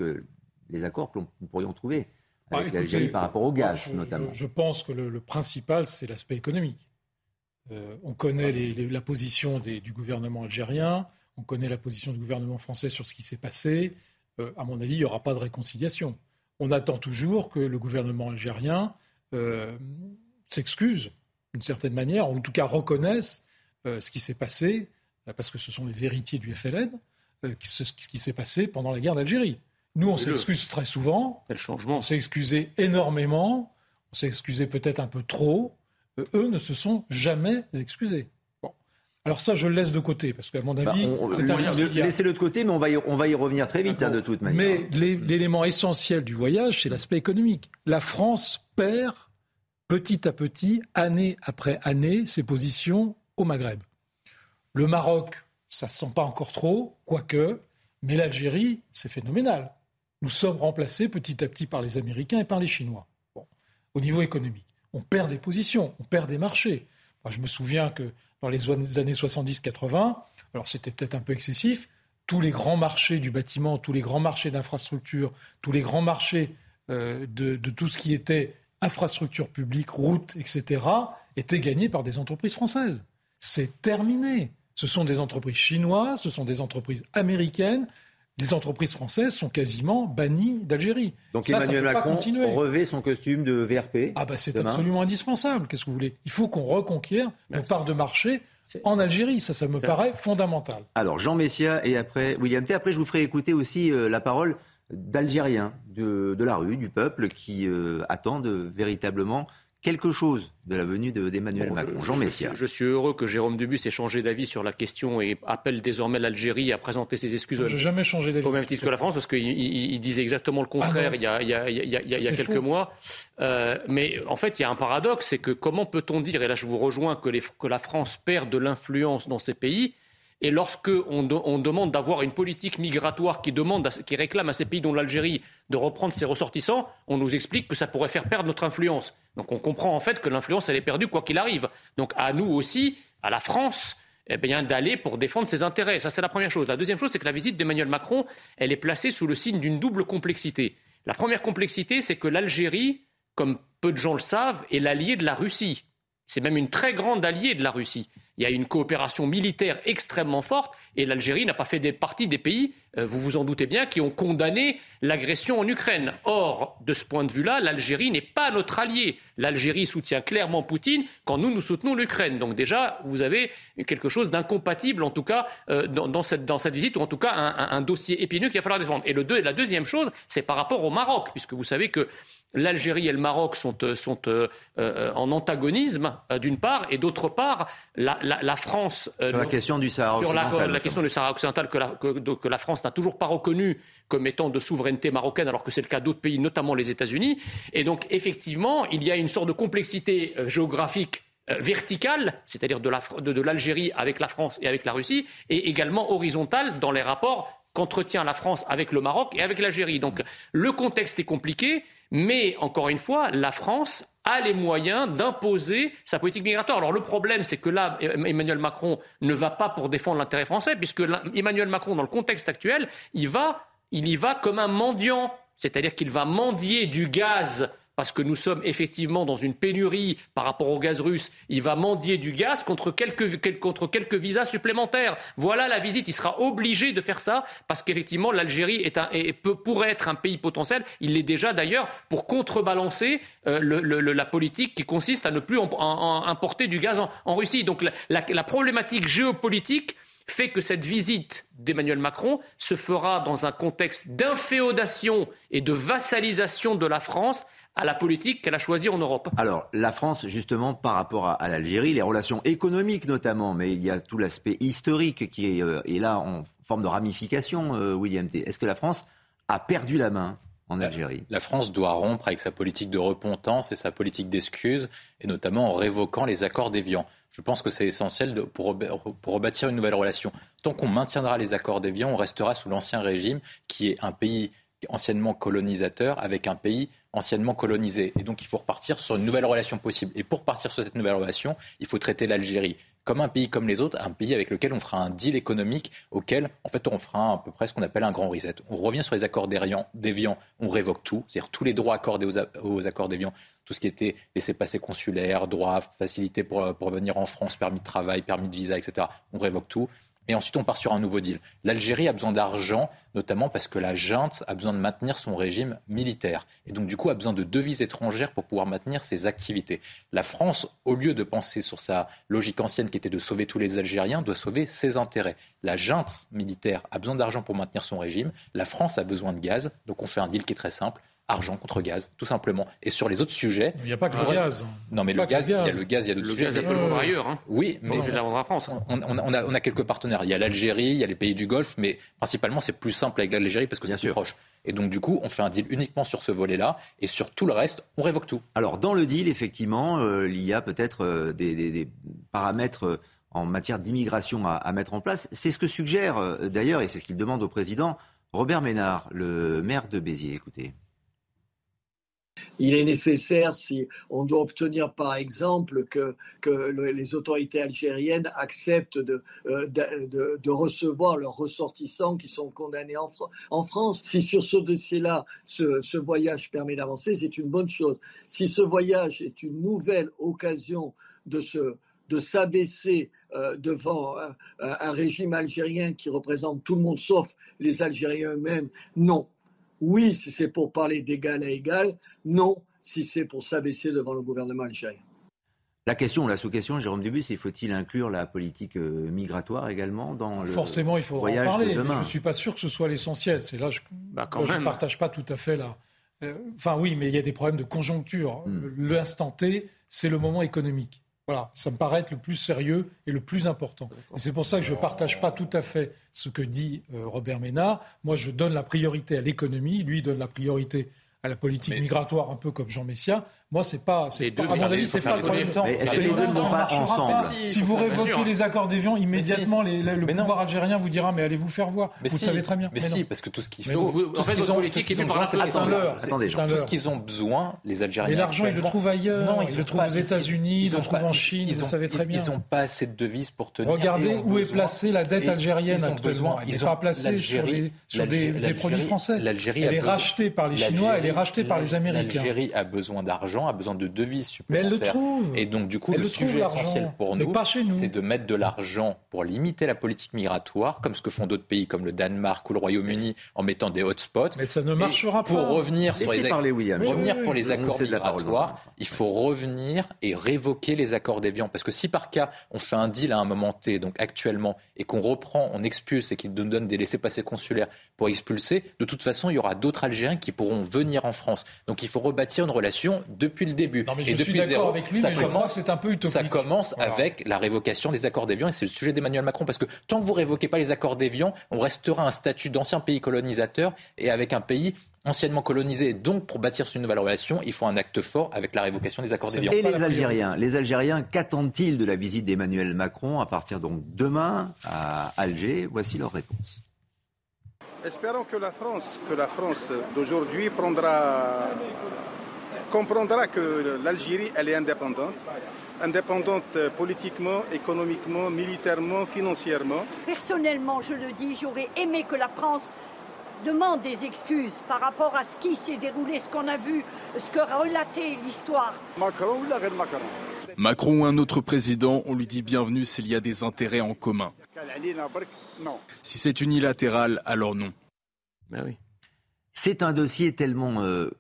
les accords que nous pourrions trouver avec bah, l'Algérie par rapport au gaz, notamment. Je, pense que le, principal, c'est l'aspect économique. on connaît la position du gouvernement algérien. On connaît la position du gouvernement français sur ce qui s'est passé. Euh, à mon avis, il n'y aura pas de réconciliation. On attend toujours que le gouvernement algérien euh, s'excuse d'une certaine manière, ou en tout cas reconnaisse euh, ce qui s'est passé, parce que ce sont les héritiers du FLN, ce, qui s'est passé pendant la guerre d'Algérie. Nous, on s'excuse très souvent. Quel changement On s'est excusé énormément. On s'est excusé peut-être un peu trop. eux ne se sont jamais excusés. Alors ça, je le laisse de côté, parce qu'à mon bah, avis, Laissez-le de côté, mais on va y, on va y revenir très vite, hein, de toute manière. Mais l'élément essentiel du voyage, c'est l'aspect économique. La France perd petit à petit, année après année, ses positions au Maghreb. Le Maroc, ça ne se sent pas encore trop, quoique, mais l'Algérie, c'est phénoménal. Nous sommes remplacés petit à petit par les Américains et par les Chinois. Au niveau économique, on perd des positions, on perd des marchés. Moi, je me souviens que dans les années 70-80, alors c'était peut-être un peu excessif, tous les grands marchés du bâtiment, tous les grands marchés d'infrastructures, tous les grands marchés euh, de, tout ce qui était infrastructure publique, routes, etc., étaient gagnés par des entreprises françaises. C'est terminé. Ce sont des entreprises chinoises, ce sont des entreprises américaines, les entreprises françaises sont quasiment bannies d'Algérie. Donc Emmanuel Macron revêt son costume de VRP Ah bah c'est absolument indispensable. Qu'est-ce que vous voulez? Il faut qu'on reconquiert nos parts de marché en Algérie. Ça, ça me paraît fondamental. Alors Jean Messia et après William T. Après, je vous ferai écouter aussi euh, la parole d'Algériens de, la rue, du peuple, qui euh, attendent véritablement quelque chose de la venue d'Emmanuel Macron. Jean Messia. Je, suis heureux que Jérôme Dubus ait changé d'avis sur la question et appelle désormais l'Algérie à présenter ses excuses. Je n'ai jamais changé d'avis. Au même titre que la France, parce qu'il disait exactement le contraire il y a, quelques mois. Euh, mais en fait, il y a un paradoxe, c'est que comment peut-on dire, et là je vous rejoins, que, que la France perd de l'influence dans ces pays et lorsque on, demande d'avoir une politique migratoire qui, demande qui réclame à ces pays dont l'Algérie de reprendre ses ressortissants, on nous explique que ça pourrait faire perdre notre influence. Donc on comprend en fait que l'influence, elle est perdue quoi qu'il arrive. Donc à nous aussi, à la France, eh bien, d'aller pour défendre ses intérêts. Ça, c'est la première chose. La deuxième chose, c'est que la visite d'Emmanuel Macron, elle est placée sous le signe d'une double complexité. La première complexité, c'est que l'Algérie, comme peu de gens le savent, est l'allié de la Russie. C'est même une très grande alliée de la Russie il y a une coopération militaire extrêmement forte et l'Algérie n'a pas fait partie des pays, euh, vous vous en doutez bien, qui ont condamné l'agression en Ukraine. Or, de ce point de vue-là, l'Algérie n'est pas notre allié. L'Algérie soutient clairement Poutine quand nous, nous soutenons l'Ukraine. Donc déjà, vous avez quelque chose d'incompatible, en tout cas, euh, dans, cette, visite, ou en tout cas un, dossier épineux qu'il va falloir défendre. Et le la deuxième chose, c'est par rapport au Maroc, puisque vous savez que l'Algérie et le Maroc sont, euh, sont euh, euh, en antagonisme, d'une part, et d'autre part, la, France... sur la question du Sahara occidental. Sur la, question du Sahara occidental que la, que, France n'a toujours pas reconnu comme étant de souveraineté marocaine, alors que c'est le cas d'autres pays, notamment les États-Unis. Et donc, effectivement, il y a une sorte de complexité géographique verticale, c'est-à-dire de l'Algérie avec la France et avec la Russie, et également horizontale dans les rapports qu'entretient la France avec le Maroc et avec l'Algérie. Donc le contexte est compliqué, mais encore une fois, la France a les moyens d'imposer sa politique migratoire. Alors le problème, c'est que là, Emmanuel Macron ne va pas pour défendre l'intérêt français, puisque Emmanuel Macron, dans le contexte actuel, il, y va comme un mendiant. C'est-à-dire qu'il va mendier du gaz parce que nous sommes effectivement dans une pénurie par rapport au gaz russe, il va mendier du gaz contre quelques, contre quelques visas supplémentaires. Voilà la visite. Il sera obligé de faire ça parce qu'effectivement, l'Algérie est un, pourrait être un pays potentiel. Il l'est déjà d'ailleurs pour contrebalancer euh, la politique qui consiste à ne plus importer du gaz en, Russie. Donc la problématique géopolitique fait que cette visite d'Emmanuel Macron se fera dans un contexte d'inféodation et de vassalisation de la France à la politique qu'elle a choisie en Europe. Alors, la France, justement, par rapport à, l'Algérie, les relations économiques notamment, mais il y a tout l'aspect historique qui est, euh, là en forme de ramification, euh, William T. Est-ce que la France a perdu la main en Algérie? La France doit rompre avec sa politique de repentance et sa politique d'excuses, et notamment en révoquant les accords d'Évian. Je pense que c'est essentiel pour, pour rebâtir une nouvelle relation. Tant qu'on maintiendra les accords d'Évian, on restera sous l'ancien régime, qui est un pays anciennement colonisateur avec un pays anciennement colonisé. Et donc il faut repartir sur une nouvelle relation possible. Et pour partir sur cette nouvelle relation, il faut traiter l'Algérie comme un pays comme les autres, un pays avec lequel on fera un deal économique auquel, en fait, on fera à peu près ce qu'on appelle un grand reset. On revient sur les accords d'Évian, on révoque tout, c'est-à-dire tous les droits accordés aux, accords d'Évian, tout ce qui était laissé-passer consulaire, droits, facilité pour, pour venir en France, permis de travail, permis de visa, etc. On révoque tout. Et ensuite, on part sur un nouveau deal. L'Algérie a besoin d'argent, notamment parce que la junte a besoin de maintenir son régime militaire. Et donc, du coup, a besoin de devises étrangères pour pouvoir maintenir ses activités. La France, au lieu de penser sur sa logique ancienne qui était de sauver tous les Algériens, doit sauver ses intérêts. La junte militaire a besoin d'argent pour maintenir son régime. La France a besoin de gaz. Donc, on fait un deal qui est très simple argent contre gaz, tout simplement. Et sur les autres sujets. Il n'y a pas que le gaz. Non, mais le gaz, il y a le gaz, il y a d'autres sujets. Le gaz, peut le vendre ailleurs. Hein. Oui, mais. je vais la vendre à France. On, a, on, a, quelques partenaires. Il y a l'Algérie, il y a les pays du Golfe, mais principalement, c'est plus simple avec l'Algérie parce que c'est plus proche. Et donc, du coup, on fait un deal uniquement sur ce volet-là. Et sur tout le reste, on révoque tout. Alors, dans le deal, effectivement, euh, il y a peut-être euh, des, paramètres. Euh, en matière d'immigration à, à, mettre en place. C'est ce que suggère d'ailleurs, et c'est ce qu'il demande au président Robert Ménard, le maire de Béziers. Écoutez. Il est nécessaire, si on doit obtenir par exemple que, les autorités algériennes acceptent euh, de, recevoir leurs ressortissants qui sont condamnés en, France, si sur ce dossier-là, ce, voyage permet d'avancer, c'est une bonne chose. Si ce voyage est une nouvelle occasion de s'abaisser euh, devant un, régime algérien qui représente tout le monde sauf les Algériens eux-mêmes, non. Oui, si c'est pour parler d'égal à égal. Non, si c'est pour s'abaisser devant le gouvernement algérien. La question, la sous-question, Jérôme Dubus, c'est faut-il inclure la politique euh, migratoire également dans le Forcément, il faudra en parler. je ne suis pas sûr que ce soit l'essentiel. C'est là, je bah, ne partage pas tout à fait là. Euh, enfin, oui, mais il y a des problèmes de conjoncture. Hmm. L'instant T, c'est le moment économique. Voilà, ça me paraît être le plus sérieux et le plus important. Et c'est pour ça que je ne partage pas tout à fait ce que dit euh, Robert Ménard. Moi, je donne la priorité à l'économie, lui donne la priorité à la politique migratoire, un peu comme Jean Messia. Moi, c'est pas, c'est pas, à mon avis, c'est pas le premier temps. Est-ce que les deux ne vont pas ensemble Si vous révoquez les accords d'Évian, immédiatement, le pouvoir algérien vous dira, mais allez vous faire voir. vous le savez très bien. Mais, si, parce que tout ce qu'il faut, tout ce qu'ils ont, attendez, tout ce qu'ils ont besoin, les Algériens. Mais l'argent, ils le trouvent ailleurs. Non, ils le trouvent aux États-Unis, ils le trouvent en Chine. Vous savez très bien. Ils n'ont pas assez de devises pour tenir. Regardez où est placée la dette algérienne actuellement. Elle n'est pas placée sur des produits français. Elle est rachetée par les Chinois, elle est rachetée par les Américains. L'Algérie a besoin d'argent, a besoin de devises mais elle le trouve. Et donc, du coup, le, sujet essentiel pour nous, c'est de mettre de l'argent pour limiter la politique migratoire, comme ce que font d'autres pays comme le Danemark ou le Royaume-Uni, en mettant des hotspots. Mais ça ne marchera pas. Pour revenir sur les, revenir pour les accords migratoires, il faut revenir et révoquer les accords d'Évian. Parce que si par cas, on fait un deal à un moment T, donc actuellement, et qu'on reprend, on expulse et qu'il nous donne des laissés-passer consulaires pour expulser, de toute façon, il y aura d'autres Algériens qui pourront venir en France. Donc il faut rebâtir une relation depuis le début et depuis zéro, avec lui, ça commence, c'est un peu utopique. Ça commence avec la révocation des accords d'Évian et c'est le sujet d'Emmanuel Macron parce que tant que vous révoquez pas les accords d'Évian, on restera un statut d'ancien pays colonisateur et avec un pays anciennement colonisé. Donc, pour bâtir une nouvelle relation, il faut un acte fort avec la révocation des accords d'Évian. Et les Algériens, les Algériens, qu'attendent-ils de la visite d'Emmanuel Macron à partir donc demain à Alger? Voici leur réponse. Espérons que la France, que la France d'aujourd'hui prendra, comprendra que l'Algérie, elle est indépendante, indépendante politiquement, économiquement, militairement, financièrement. Personnellement, je le dis, j'aurais aimé que la France demande des excuses par rapport à ce qui s'est déroulé, ce qu'on a vu, ce que relatait l'histoire. Macron ou la reine Macron? Macron ou un autre président, on lui dit bienvenue s'il y a des intérêts en commun. Si c'est unilatéral, alors non. Ben oui. C'est un dossier tellement euh,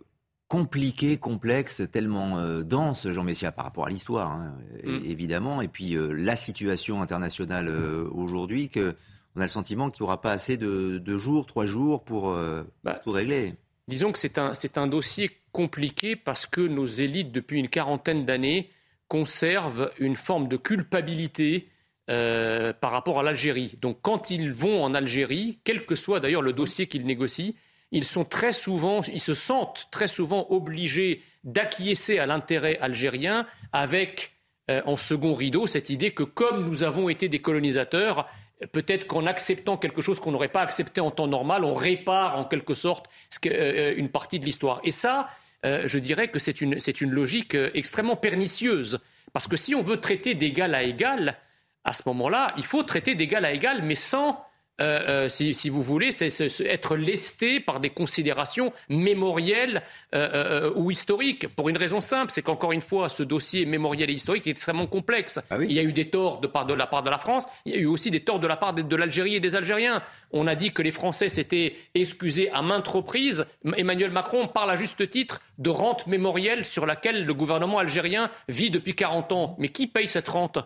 compliqué, complexe, tellement euh, dense, Jean Messia, par rapport à l'histoire, hein, mm. évidemment, et puis euh, la situation internationale aujourd'hui, que on a le sentiment qu'il n'y aura pas assez de, jours, trois jours pour, bah, tout régler. Disons que c'est un, un dossier compliqué parce que nos élites, depuis une quarantaine d'années, conservent une forme de culpabilité euh, par rapport à l'Algérie. Donc quand ils vont en Algérie, quel que soit d'ailleurs le dossier qu'ils négocient, ils sont très souvent, ils se sentent très souvent obligés d'acquiescer à l'intérêt algérien avec euh, en second rideau cette idée que comme nous avons été des colonisateurs, peut-être qu'en acceptant quelque chose qu'on n'aurait pas accepté en temps normal, on répare en quelque sorte euh, une partie de l'histoire. Et ça, je dirais que c'est une, une, logique extrêmement pernicieuse. Parce que si on veut traiter d'égal à égal, à ce moment-là, il faut traiter d'égal à égal, mais sans, euh, euh, si, vous voulez, être lesté par des considérations mémorielles euh, ou historiques. Pour une raison simple, c'est qu'encore une fois, ce dossier mémoriel et historique est extrêmement complexe. Ah il y a eu des torts de, part de la part de la France, il y a eu aussi des torts de la part de, de l'Algérie et des Algériens. On a dit que les Français s'étaient excusés à maintes reprises. Emmanuel Macron parle à juste titre de rente mémorielle sur laquelle le gouvernement algérien vit depuis 40 ans. Mais qui paye cette rente?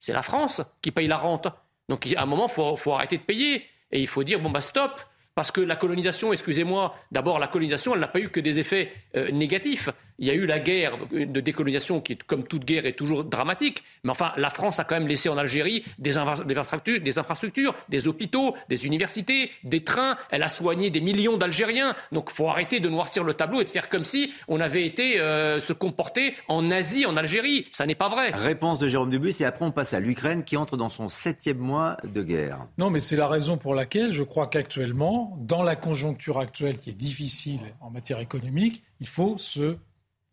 C'est la France qui paye la rente. Donc à un moment, il faut, arrêter de payer. Et il faut dire, bon, bah stop, parce que la colonisation, excusez-moi, d'abord la colonisation, elle n'a pas eu que des effets euh, négatifs. Il y a eu la guerre de décolonisation qui, comme toute guerre, est toujours dramatique. Mais enfin, la France a quand même laissé en Algérie des, infrastructures, des, infrastructures, des hôpitaux, des universités, des trains. Elle a soigné des millions d'Algériens. Donc, il faut arrêter de noircir le tableau et de faire comme si on avait été euh, se comporter en Asie, en Algérie. Ça n'est pas vrai. Réponse de Jérôme Dubus. Et après, on passe à l'Ukraine qui entre dans son septième mois de guerre. Non, mais c'est la raison pour laquelle je crois qu'actuellement, dans la conjoncture actuelle qui est difficile en matière économique, il faut se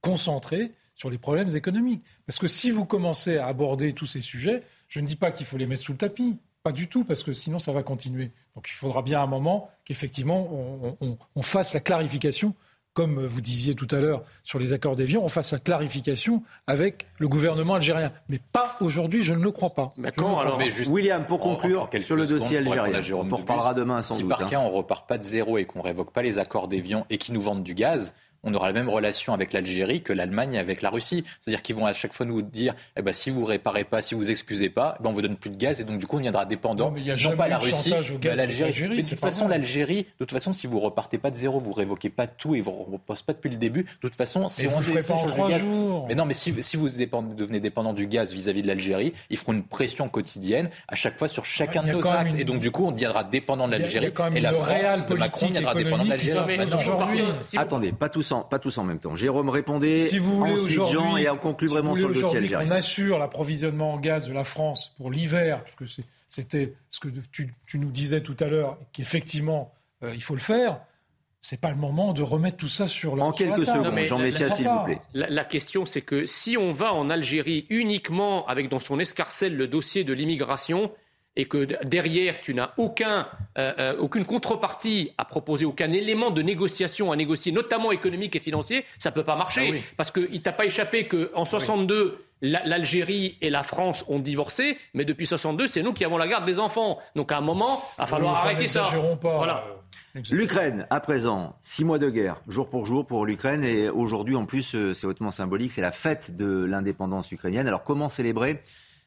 concentrer sur les problèmes économiques. Parce que si vous commencez à aborder tous ces sujets, je ne dis pas qu'il faut les mettre sous le tapis, pas du tout, parce que sinon ça va continuer. Donc il faudra bien un moment qu'effectivement on, fasse la clarification comme vous disiez tout à l'heure sur les accords d'avion, on fasse la clarification avec le gouvernement algérien. Mais pas aujourd'hui, je ne le crois pas. alors, William, pour conclure sur le dossier algérien, on en reparlera demain sans si doute. Si par cas on repart pas de zéro et qu'on révoque pas les accords d'Évian et qui nous vendent du gaz, on aura la même relation avec l'Algérie que l'Allemagne avec la Russie. C'est-à-dire qu'ils vont à chaque fois nous dire eh ben, si vous réparez pas, si vous excusez pas, eh ben, on vous donne plus de gaz et donc du coup on viendra dépendant non, mais non pas la Russie, mais l'Algérie. Mais de toute façon, l'Algérie, de toute façon, si vous repartez pas de zéro, vous révoquez pas tout et vous ne reposez pas depuis le début, de toute façon, si on ne pas en trois gaz, jours. Mais non, mais si, vous devenez dépendant du gaz vis-à-vis de l'Algérie, ils feront une pression quotidienne à chaque fois sur chacun de nos actes. Et donc du coup, on deviendra dépendant de l'Algérie. Et la France de Macron viendra dépendant de l'Algérie. Attendez, pas tous en même temps. Jérôme répondait. Si vous voulez aujourd'hui, et on conclut vraiment sur le dossier algérien. On assure l'approvisionnement en gaz de la France pour l'hiver, puisque c'était ce que tu, nous disais tout à l'heure, qu'effectivement euh, il faut le faire. C'est pas le moment de remettre tout ça sur, la, en quelques secondes, Jean Messia, s'il vous plaît. La, question, c'est que si on va en Algérie uniquement avec dans son escarcelle le dossier de l'immigration, et que derrière, tu n'as aucun, euh, euh, aucune contrepartie à proposer, aucun élément de négociation à négocier, notamment économique et financier, ça ne peut pas marcher. Ah Parce qu'il ne t'a pas échappé qu'en 62, l'Algérie et la France ont divorcé, mais depuis 62, c'est nous qui avons la garde des enfants. Donc à un moment, il va falloir arrêter ça. Pas, voilà. Euh, L'Ukraine, à présent, six mois de guerre, jour pour jour pour l'Ukraine, et aujourd'hui en plus, c'est hautement symbolique, c'est la fête de l'indépendance ukrainienne. Alors comment célébrer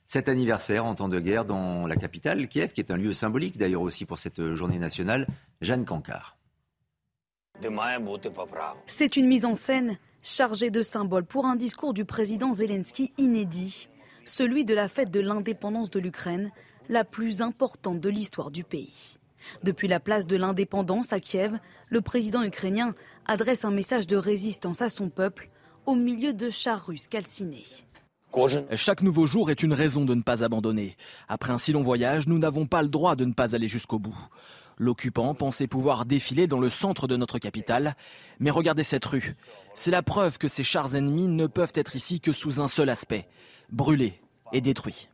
cet anniversaire en temps de guerre dans la capitale, Kiev, qui est un lieu symbolique d'ailleurs aussi pour cette journée nationale. Jeanne Cancard. C'est une mise en scène chargée de symboles pour un discours du président Zelensky inédit, celui de la fête de l'indépendance de l'Ukraine, la plus importante de l'histoire du pays. Depuis la place de l'indépendance à Kiev, le président ukrainien adresse un message de résistance à son peuple au milieu de chars russes calcinés. Chaque nouveau jour est une raison de ne pas abandonner. Après un si long voyage, nous n'avons pas le droit de ne pas aller jusqu'au bout. L'occupant pensait pouvoir défiler dans le centre de notre capitale, mais regardez cette rue. C'est la preuve que ces chars ennemis ne peuvent être ici que sous un seul aspect, brûlés et détruits.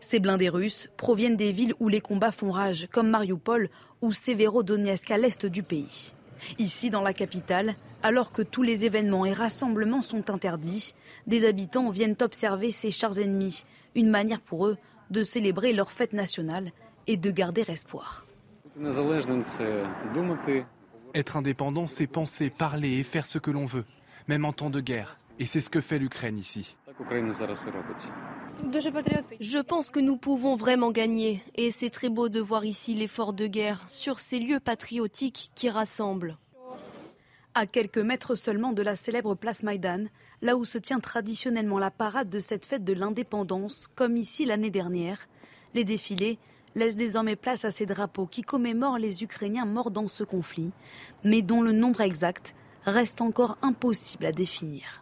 Ces blindés russes proviennent des villes où les combats font rage, comme Mariupol ou Severodonetsk à l'est du pays. Ici, dans la capitale, alors que tous les événements et rassemblements sont interdits, des habitants viennent observer ces chars ennemis, une manière pour eux de célébrer leur fête nationale et de garder espoir. Être indépendant, c'est penser, parler et faire ce que l'on veut, même en temps de guerre. Et c'est ce que fait l'Ukraine ici. Je pense que nous pouvons vraiment gagner et c'est très beau de voir ici l'effort de guerre sur ces lieux patriotiques qui rassemblent. À quelques mètres seulement de la célèbre place Maïdan, là où se tient traditionnellement la parade de cette fête de l'indépendance, comme ici l'année dernière, les défilés laissent désormais place à ces drapeaux qui commémorent les Ukrainiens morts dans ce conflit, mais dont le nombre exact reste encore impossible à définir.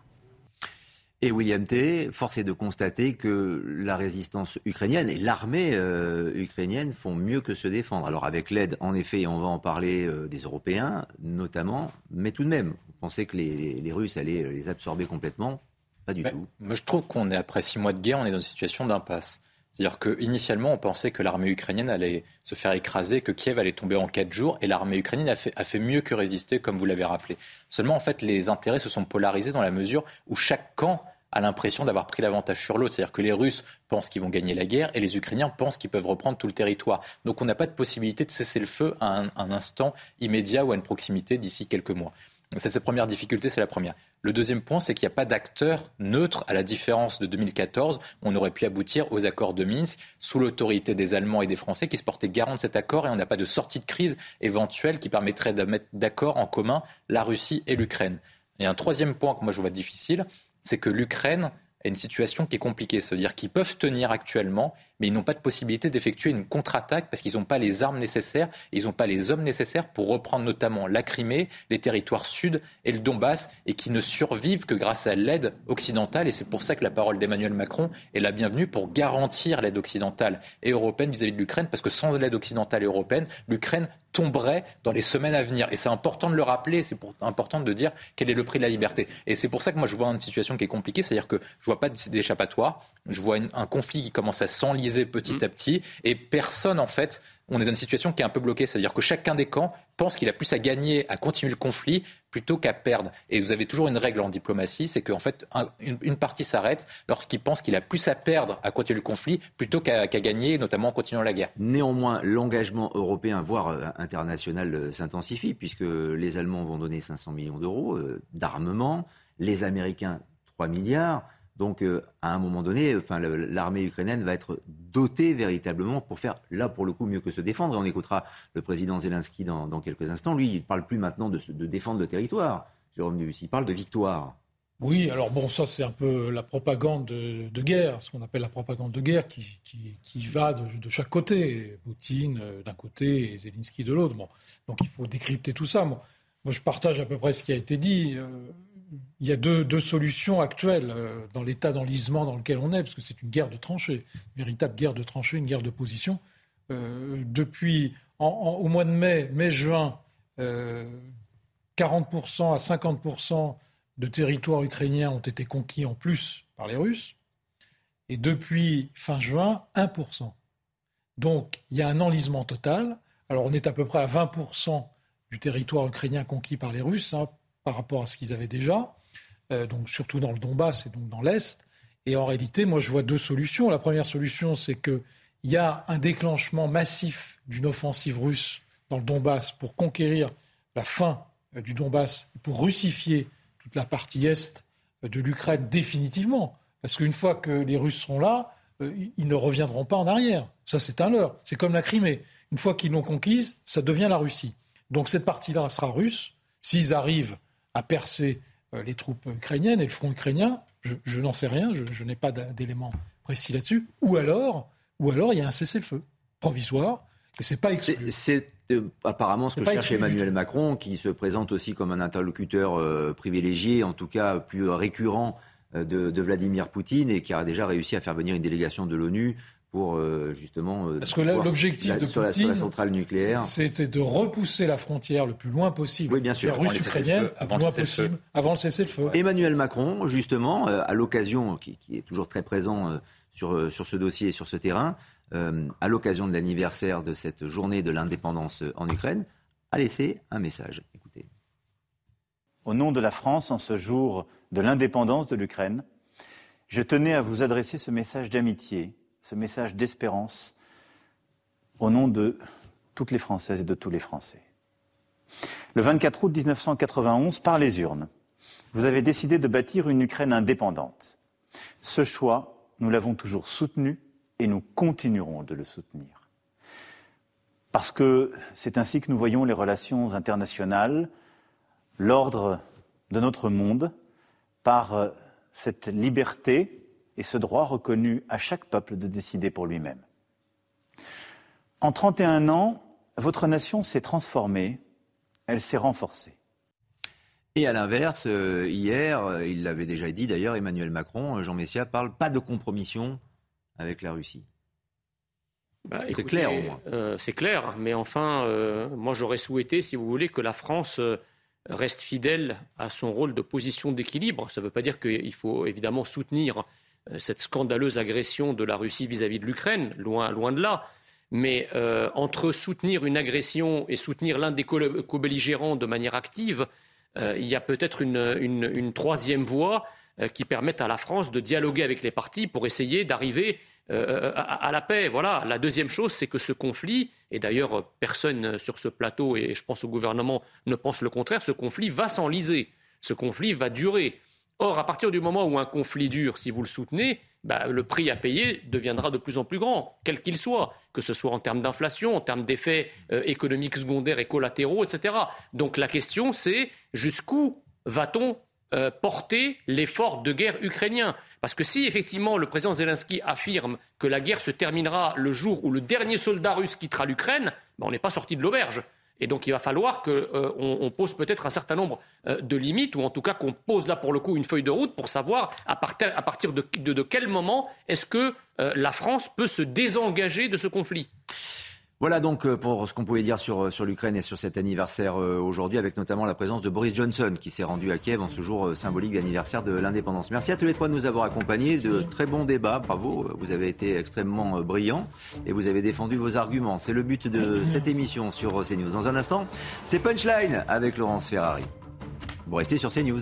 Et William T, force est de constater que la résistance ukrainienne et l'armée euh, ukrainienne font mieux que se défendre. Alors avec l'aide, en effet, et on va en parler euh, des Européens notamment, mais tout de même, vous pensez que les, Russes allaient les absorber complètement? Pas du tout. Moi, je trouve qu'on est après six mois de guerre, on est dans une situation d'impasse. C'est-à-dire qu'initialement, on pensait que l'armée ukrainienne allait se faire écraser, que Kiev allait tomber en quatre jours, et l'armée ukrainienne a fait, a fait, mieux que résister, comme vous l'avez rappelé. Seulement, en fait, les intérêts se sont polarisés dans la mesure où chaque camp a l'impression d'avoir pris l'avantage sur l'autre. C'est-à-dire que les Russes pensent qu'ils vont gagner la guerre et les Ukrainiens pensent qu'ils peuvent reprendre tout le territoire. Donc on n'a pas de possibilité de cesser le feu à un, instant immédiat ou à une proximité d'ici quelques mois. C'est cette première difficulté, c'est la première. Le deuxième point, c'est qu'il n'y a pas d'acteur neutre, à la différence de 2014. On aurait pu aboutir aux accords de Minsk sous l'autorité des Allemands et des Français qui se portaient garant de cet accord et on n'a pas de sortie de crise éventuelle qui permettrait de mettre d'accord en commun la Russie et l'Ukraine. Et un troisième point que moi je vois difficile, c'est que l'Ukraine a une situation qui est compliquée. C'est-à-dire qu'ils peuvent tenir actuellement, mais ils n'ont pas de possibilité d'effectuer une contre-attaque parce qu'ils n'ont pas les armes nécessaires, ils n'ont pas les hommes nécessaires pour reprendre notamment la Crimée, les territoires sud et le Donbass, et qui ne survivent que grâce à l'aide occidentale. Et c'est pour ça que la parole d'Emmanuel Macron est la bienvenue pour garantir l'aide occidentale et européenne vis-à-vis -vis de l'Ukraine, parce que sans l'aide occidentale et européenne, l'Ukraine tomberait dans les semaines à venir. Et c'est important de le rappeler, c'est important de dire quel est le prix de la liberté. Et c'est pour ça que moi je vois une situation qui est compliquée, c'est-à-dire que je vois pas d'échappatoire, je vois un conflit qui commence à s'enliser petit mmh. à petit, et personne en fait on est dans une situation qui est un peu bloquée. C'est-à-dire que chacun des camps pense qu'il a plus à gagner à continuer le conflit plutôt qu'à perdre. Et vous avez toujours une règle en diplomatie, c'est qu'en fait, une, partie s'arrête lorsqu'il pense qu'il a plus à perdre à continuer le conflit plutôt qu'à gagner, notamment en continuant la guerre. Néanmoins, l'engagement européen, voire euh, international, euh, s'intensifie, puisque les Allemands vont donner 500 millions d'euros euh, d'armement, les Américains 3 milliards. Donc, euh, à un moment donné, enfin, l'armée ukrainienne va être dotée véritablement pour faire, là, pour le coup, mieux que se défendre. On écoutera le président Zelensky dans, quelques instants. Lui, il ne parle plus maintenant de, défendre le territoire. Jérôme Dubussy, il parle de victoire. Oui, alors bon, ça c'est un peu la propagande de, guerre, ce qu'on appelle la propagande de guerre qui, va de, chaque côté. Poutine euh, d'un côté et Zelensky de l'autre. Donc il faut décrypter tout ça. Moi, je partage à peu près ce qui a été dit. Euh, il y a deux, solutions actuelles euh, dans l'état d'enlisement dans lequel on est, parce que c'est une guerre de tranchées, une véritable guerre de tranchées, une guerre de position. Euh, depuis au mois de mai, mai-juin, 40% euh, à 50% de territoires ukrainiens ont été conquis en plus par les Russes. Et depuis fin juin, 1%. Donc il y a un enlisement total. Alors on est à peu près à 20% du territoire ukrainien conquis par les Russes. Hein, par rapport à ce qu'ils avaient déjà, euh, donc surtout dans le Donbass et donc dans l'Est. Et en réalité, moi, je vois deux solutions. La première solution, c'est qu'il y a un déclenchement massif d'une offensive russe dans le Donbass pour conquérir la fin euh, du Donbass, pour russifier toute la partie est euh, de l'Ukraine définitivement. Parce qu'une fois que les Russes seront là, ils ne reviendront pas en arrière. Ça, c'est un leurre. C'est comme la Crimée. Une fois qu'ils l'ont conquise, ça devient la Russie. Donc cette partie-là sera russe. S'ils arrivent à percer euh, les troupes ukrainiennes et le front ukrainien. Je, n'en sais rien, je, n'ai pas d'éléments précis là-dessus. Ou alors, ou alors il y a un cessez-le-feu provisoire et c'est pas C'est euh, apparemment ce que cherche Emmanuel Macron, qui se présente aussi comme un interlocuteur euh, privilégié, en tout cas plus récurrent de, de, Vladimir Poutine et qui a déjà réussi à faire venir une délégation de l'ONU pour euh, justement. Euh, Parce que l'objectif de sur, Poutine, la, centrale nucléaire, c'est de repousser la frontière le plus loin possible. Oui, bien sûr. Russe-ukrainienne, avant, le possible, avant le cessez-le-feu. Emmanuel Macron, justement, euh, à l'occasion, qui, est toujours très présent sur, sur ce dossier et sur ce terrain, à l'occasion de l'anniversaire de cette journée de l'indépendance en Ukraine, a laissé un message. Écoutez. Au nom de la France, en ce jour de l'indépendance de l'Ukraine, je tenais à vous adresser ce message d'amitié ce message d'espérance au nom de toutes les Françaises et de tous les Français. Le 24 août 1991, par les urnes, vous avez décidé de bâtir une Ukraine indépendante. Ce choix, nous l'avons toujours soutenu et nous continuerons de le soutenir. Parce que c'est ainsi que nous voyons les relations internationales, l'ordre de notre monde, par cette liberté et ce droit reconnu à chaque peuple de décider pour lui-même. En 31 ans, votre nation s'est transformée, elle s'est renforcée. Et à l'inverse, euh, hier, euh, il l'avait déjà dit d'ailleurs, Emmanuel Macron, euh, Jean Messia, parle pas de compromission avec la Russie. Bah, c'est clair au moins. c'est clair, mais enfin, moi j'aurais souhaité, si vous voulez, que la France reste fidèle à son rôle de position d'équilibre. Ça ne veut pas dire qu'il faut évidemment soutenir euh, cette scandaleuse agression de la Russie vis-à-vis de l'Ukraine, loin, loin de là. Mais euh, entre soutenir une agression et soutenir l'un des co-belligérants de manière active, euh, il y a peut-être une, troisième voie qui permette à la France de dialoguer avec les partis pour essayer d'arriver à, la paix. Voilà. La deuxième chose, c'est que ce conflit, et d'ailleurs personne sur ce plateau, et je pense au gouvernement, ne pense le contraire, ce conflit va s'enliser. Ce conflit va durer. Or, à partir du moment où un conflit dure, si vous le soutenez, bah, le prix à payer deviendra de plus en plus grand, quel qu'il soit, que ce soit en termes d'inflation, en termes d'effets euh, économiques secondaires et collatéraux, etc. Donc la question, c'est jusqu'où va-t-on euh, porter l'effort de guerre ukrainien? Parce que si effectivement le président Zelensky affirme que la guerre se terminera le jour où le dernier soldat russe quittera l'Ukraine, bah, on n'est pas sorti de l'auberge. Et donc il va falloir qu'on euh, pose peut-être un certain nombre euh, de limites, ou en tout cas qu'on pose là pour le coup une feuille de route pour savoir à partir, de, quel moment est-ce que euh, la France peut se désengager de ce conflit. Voilà donc euh, pour ce qu'on pouvait dire sur, euh, sur l'Ukraine et sur cet anniversaire euh, aujourd'hui, avec notamment la présence de Boris Johnson qui s'est rendu à Kiev en ce jour symbolique d'anniversaire de l'indépendance. Merci à tous les trois de nous avoir accompagnés. De très bons débats, bravo. Vous avez été extrêmement brillants et vous avez défendu vos arguments. C'est le but de cette émission sur CNews. Dans un instant, c'est Punchline avec Laurence Ferrari. Vous restez sur CNews.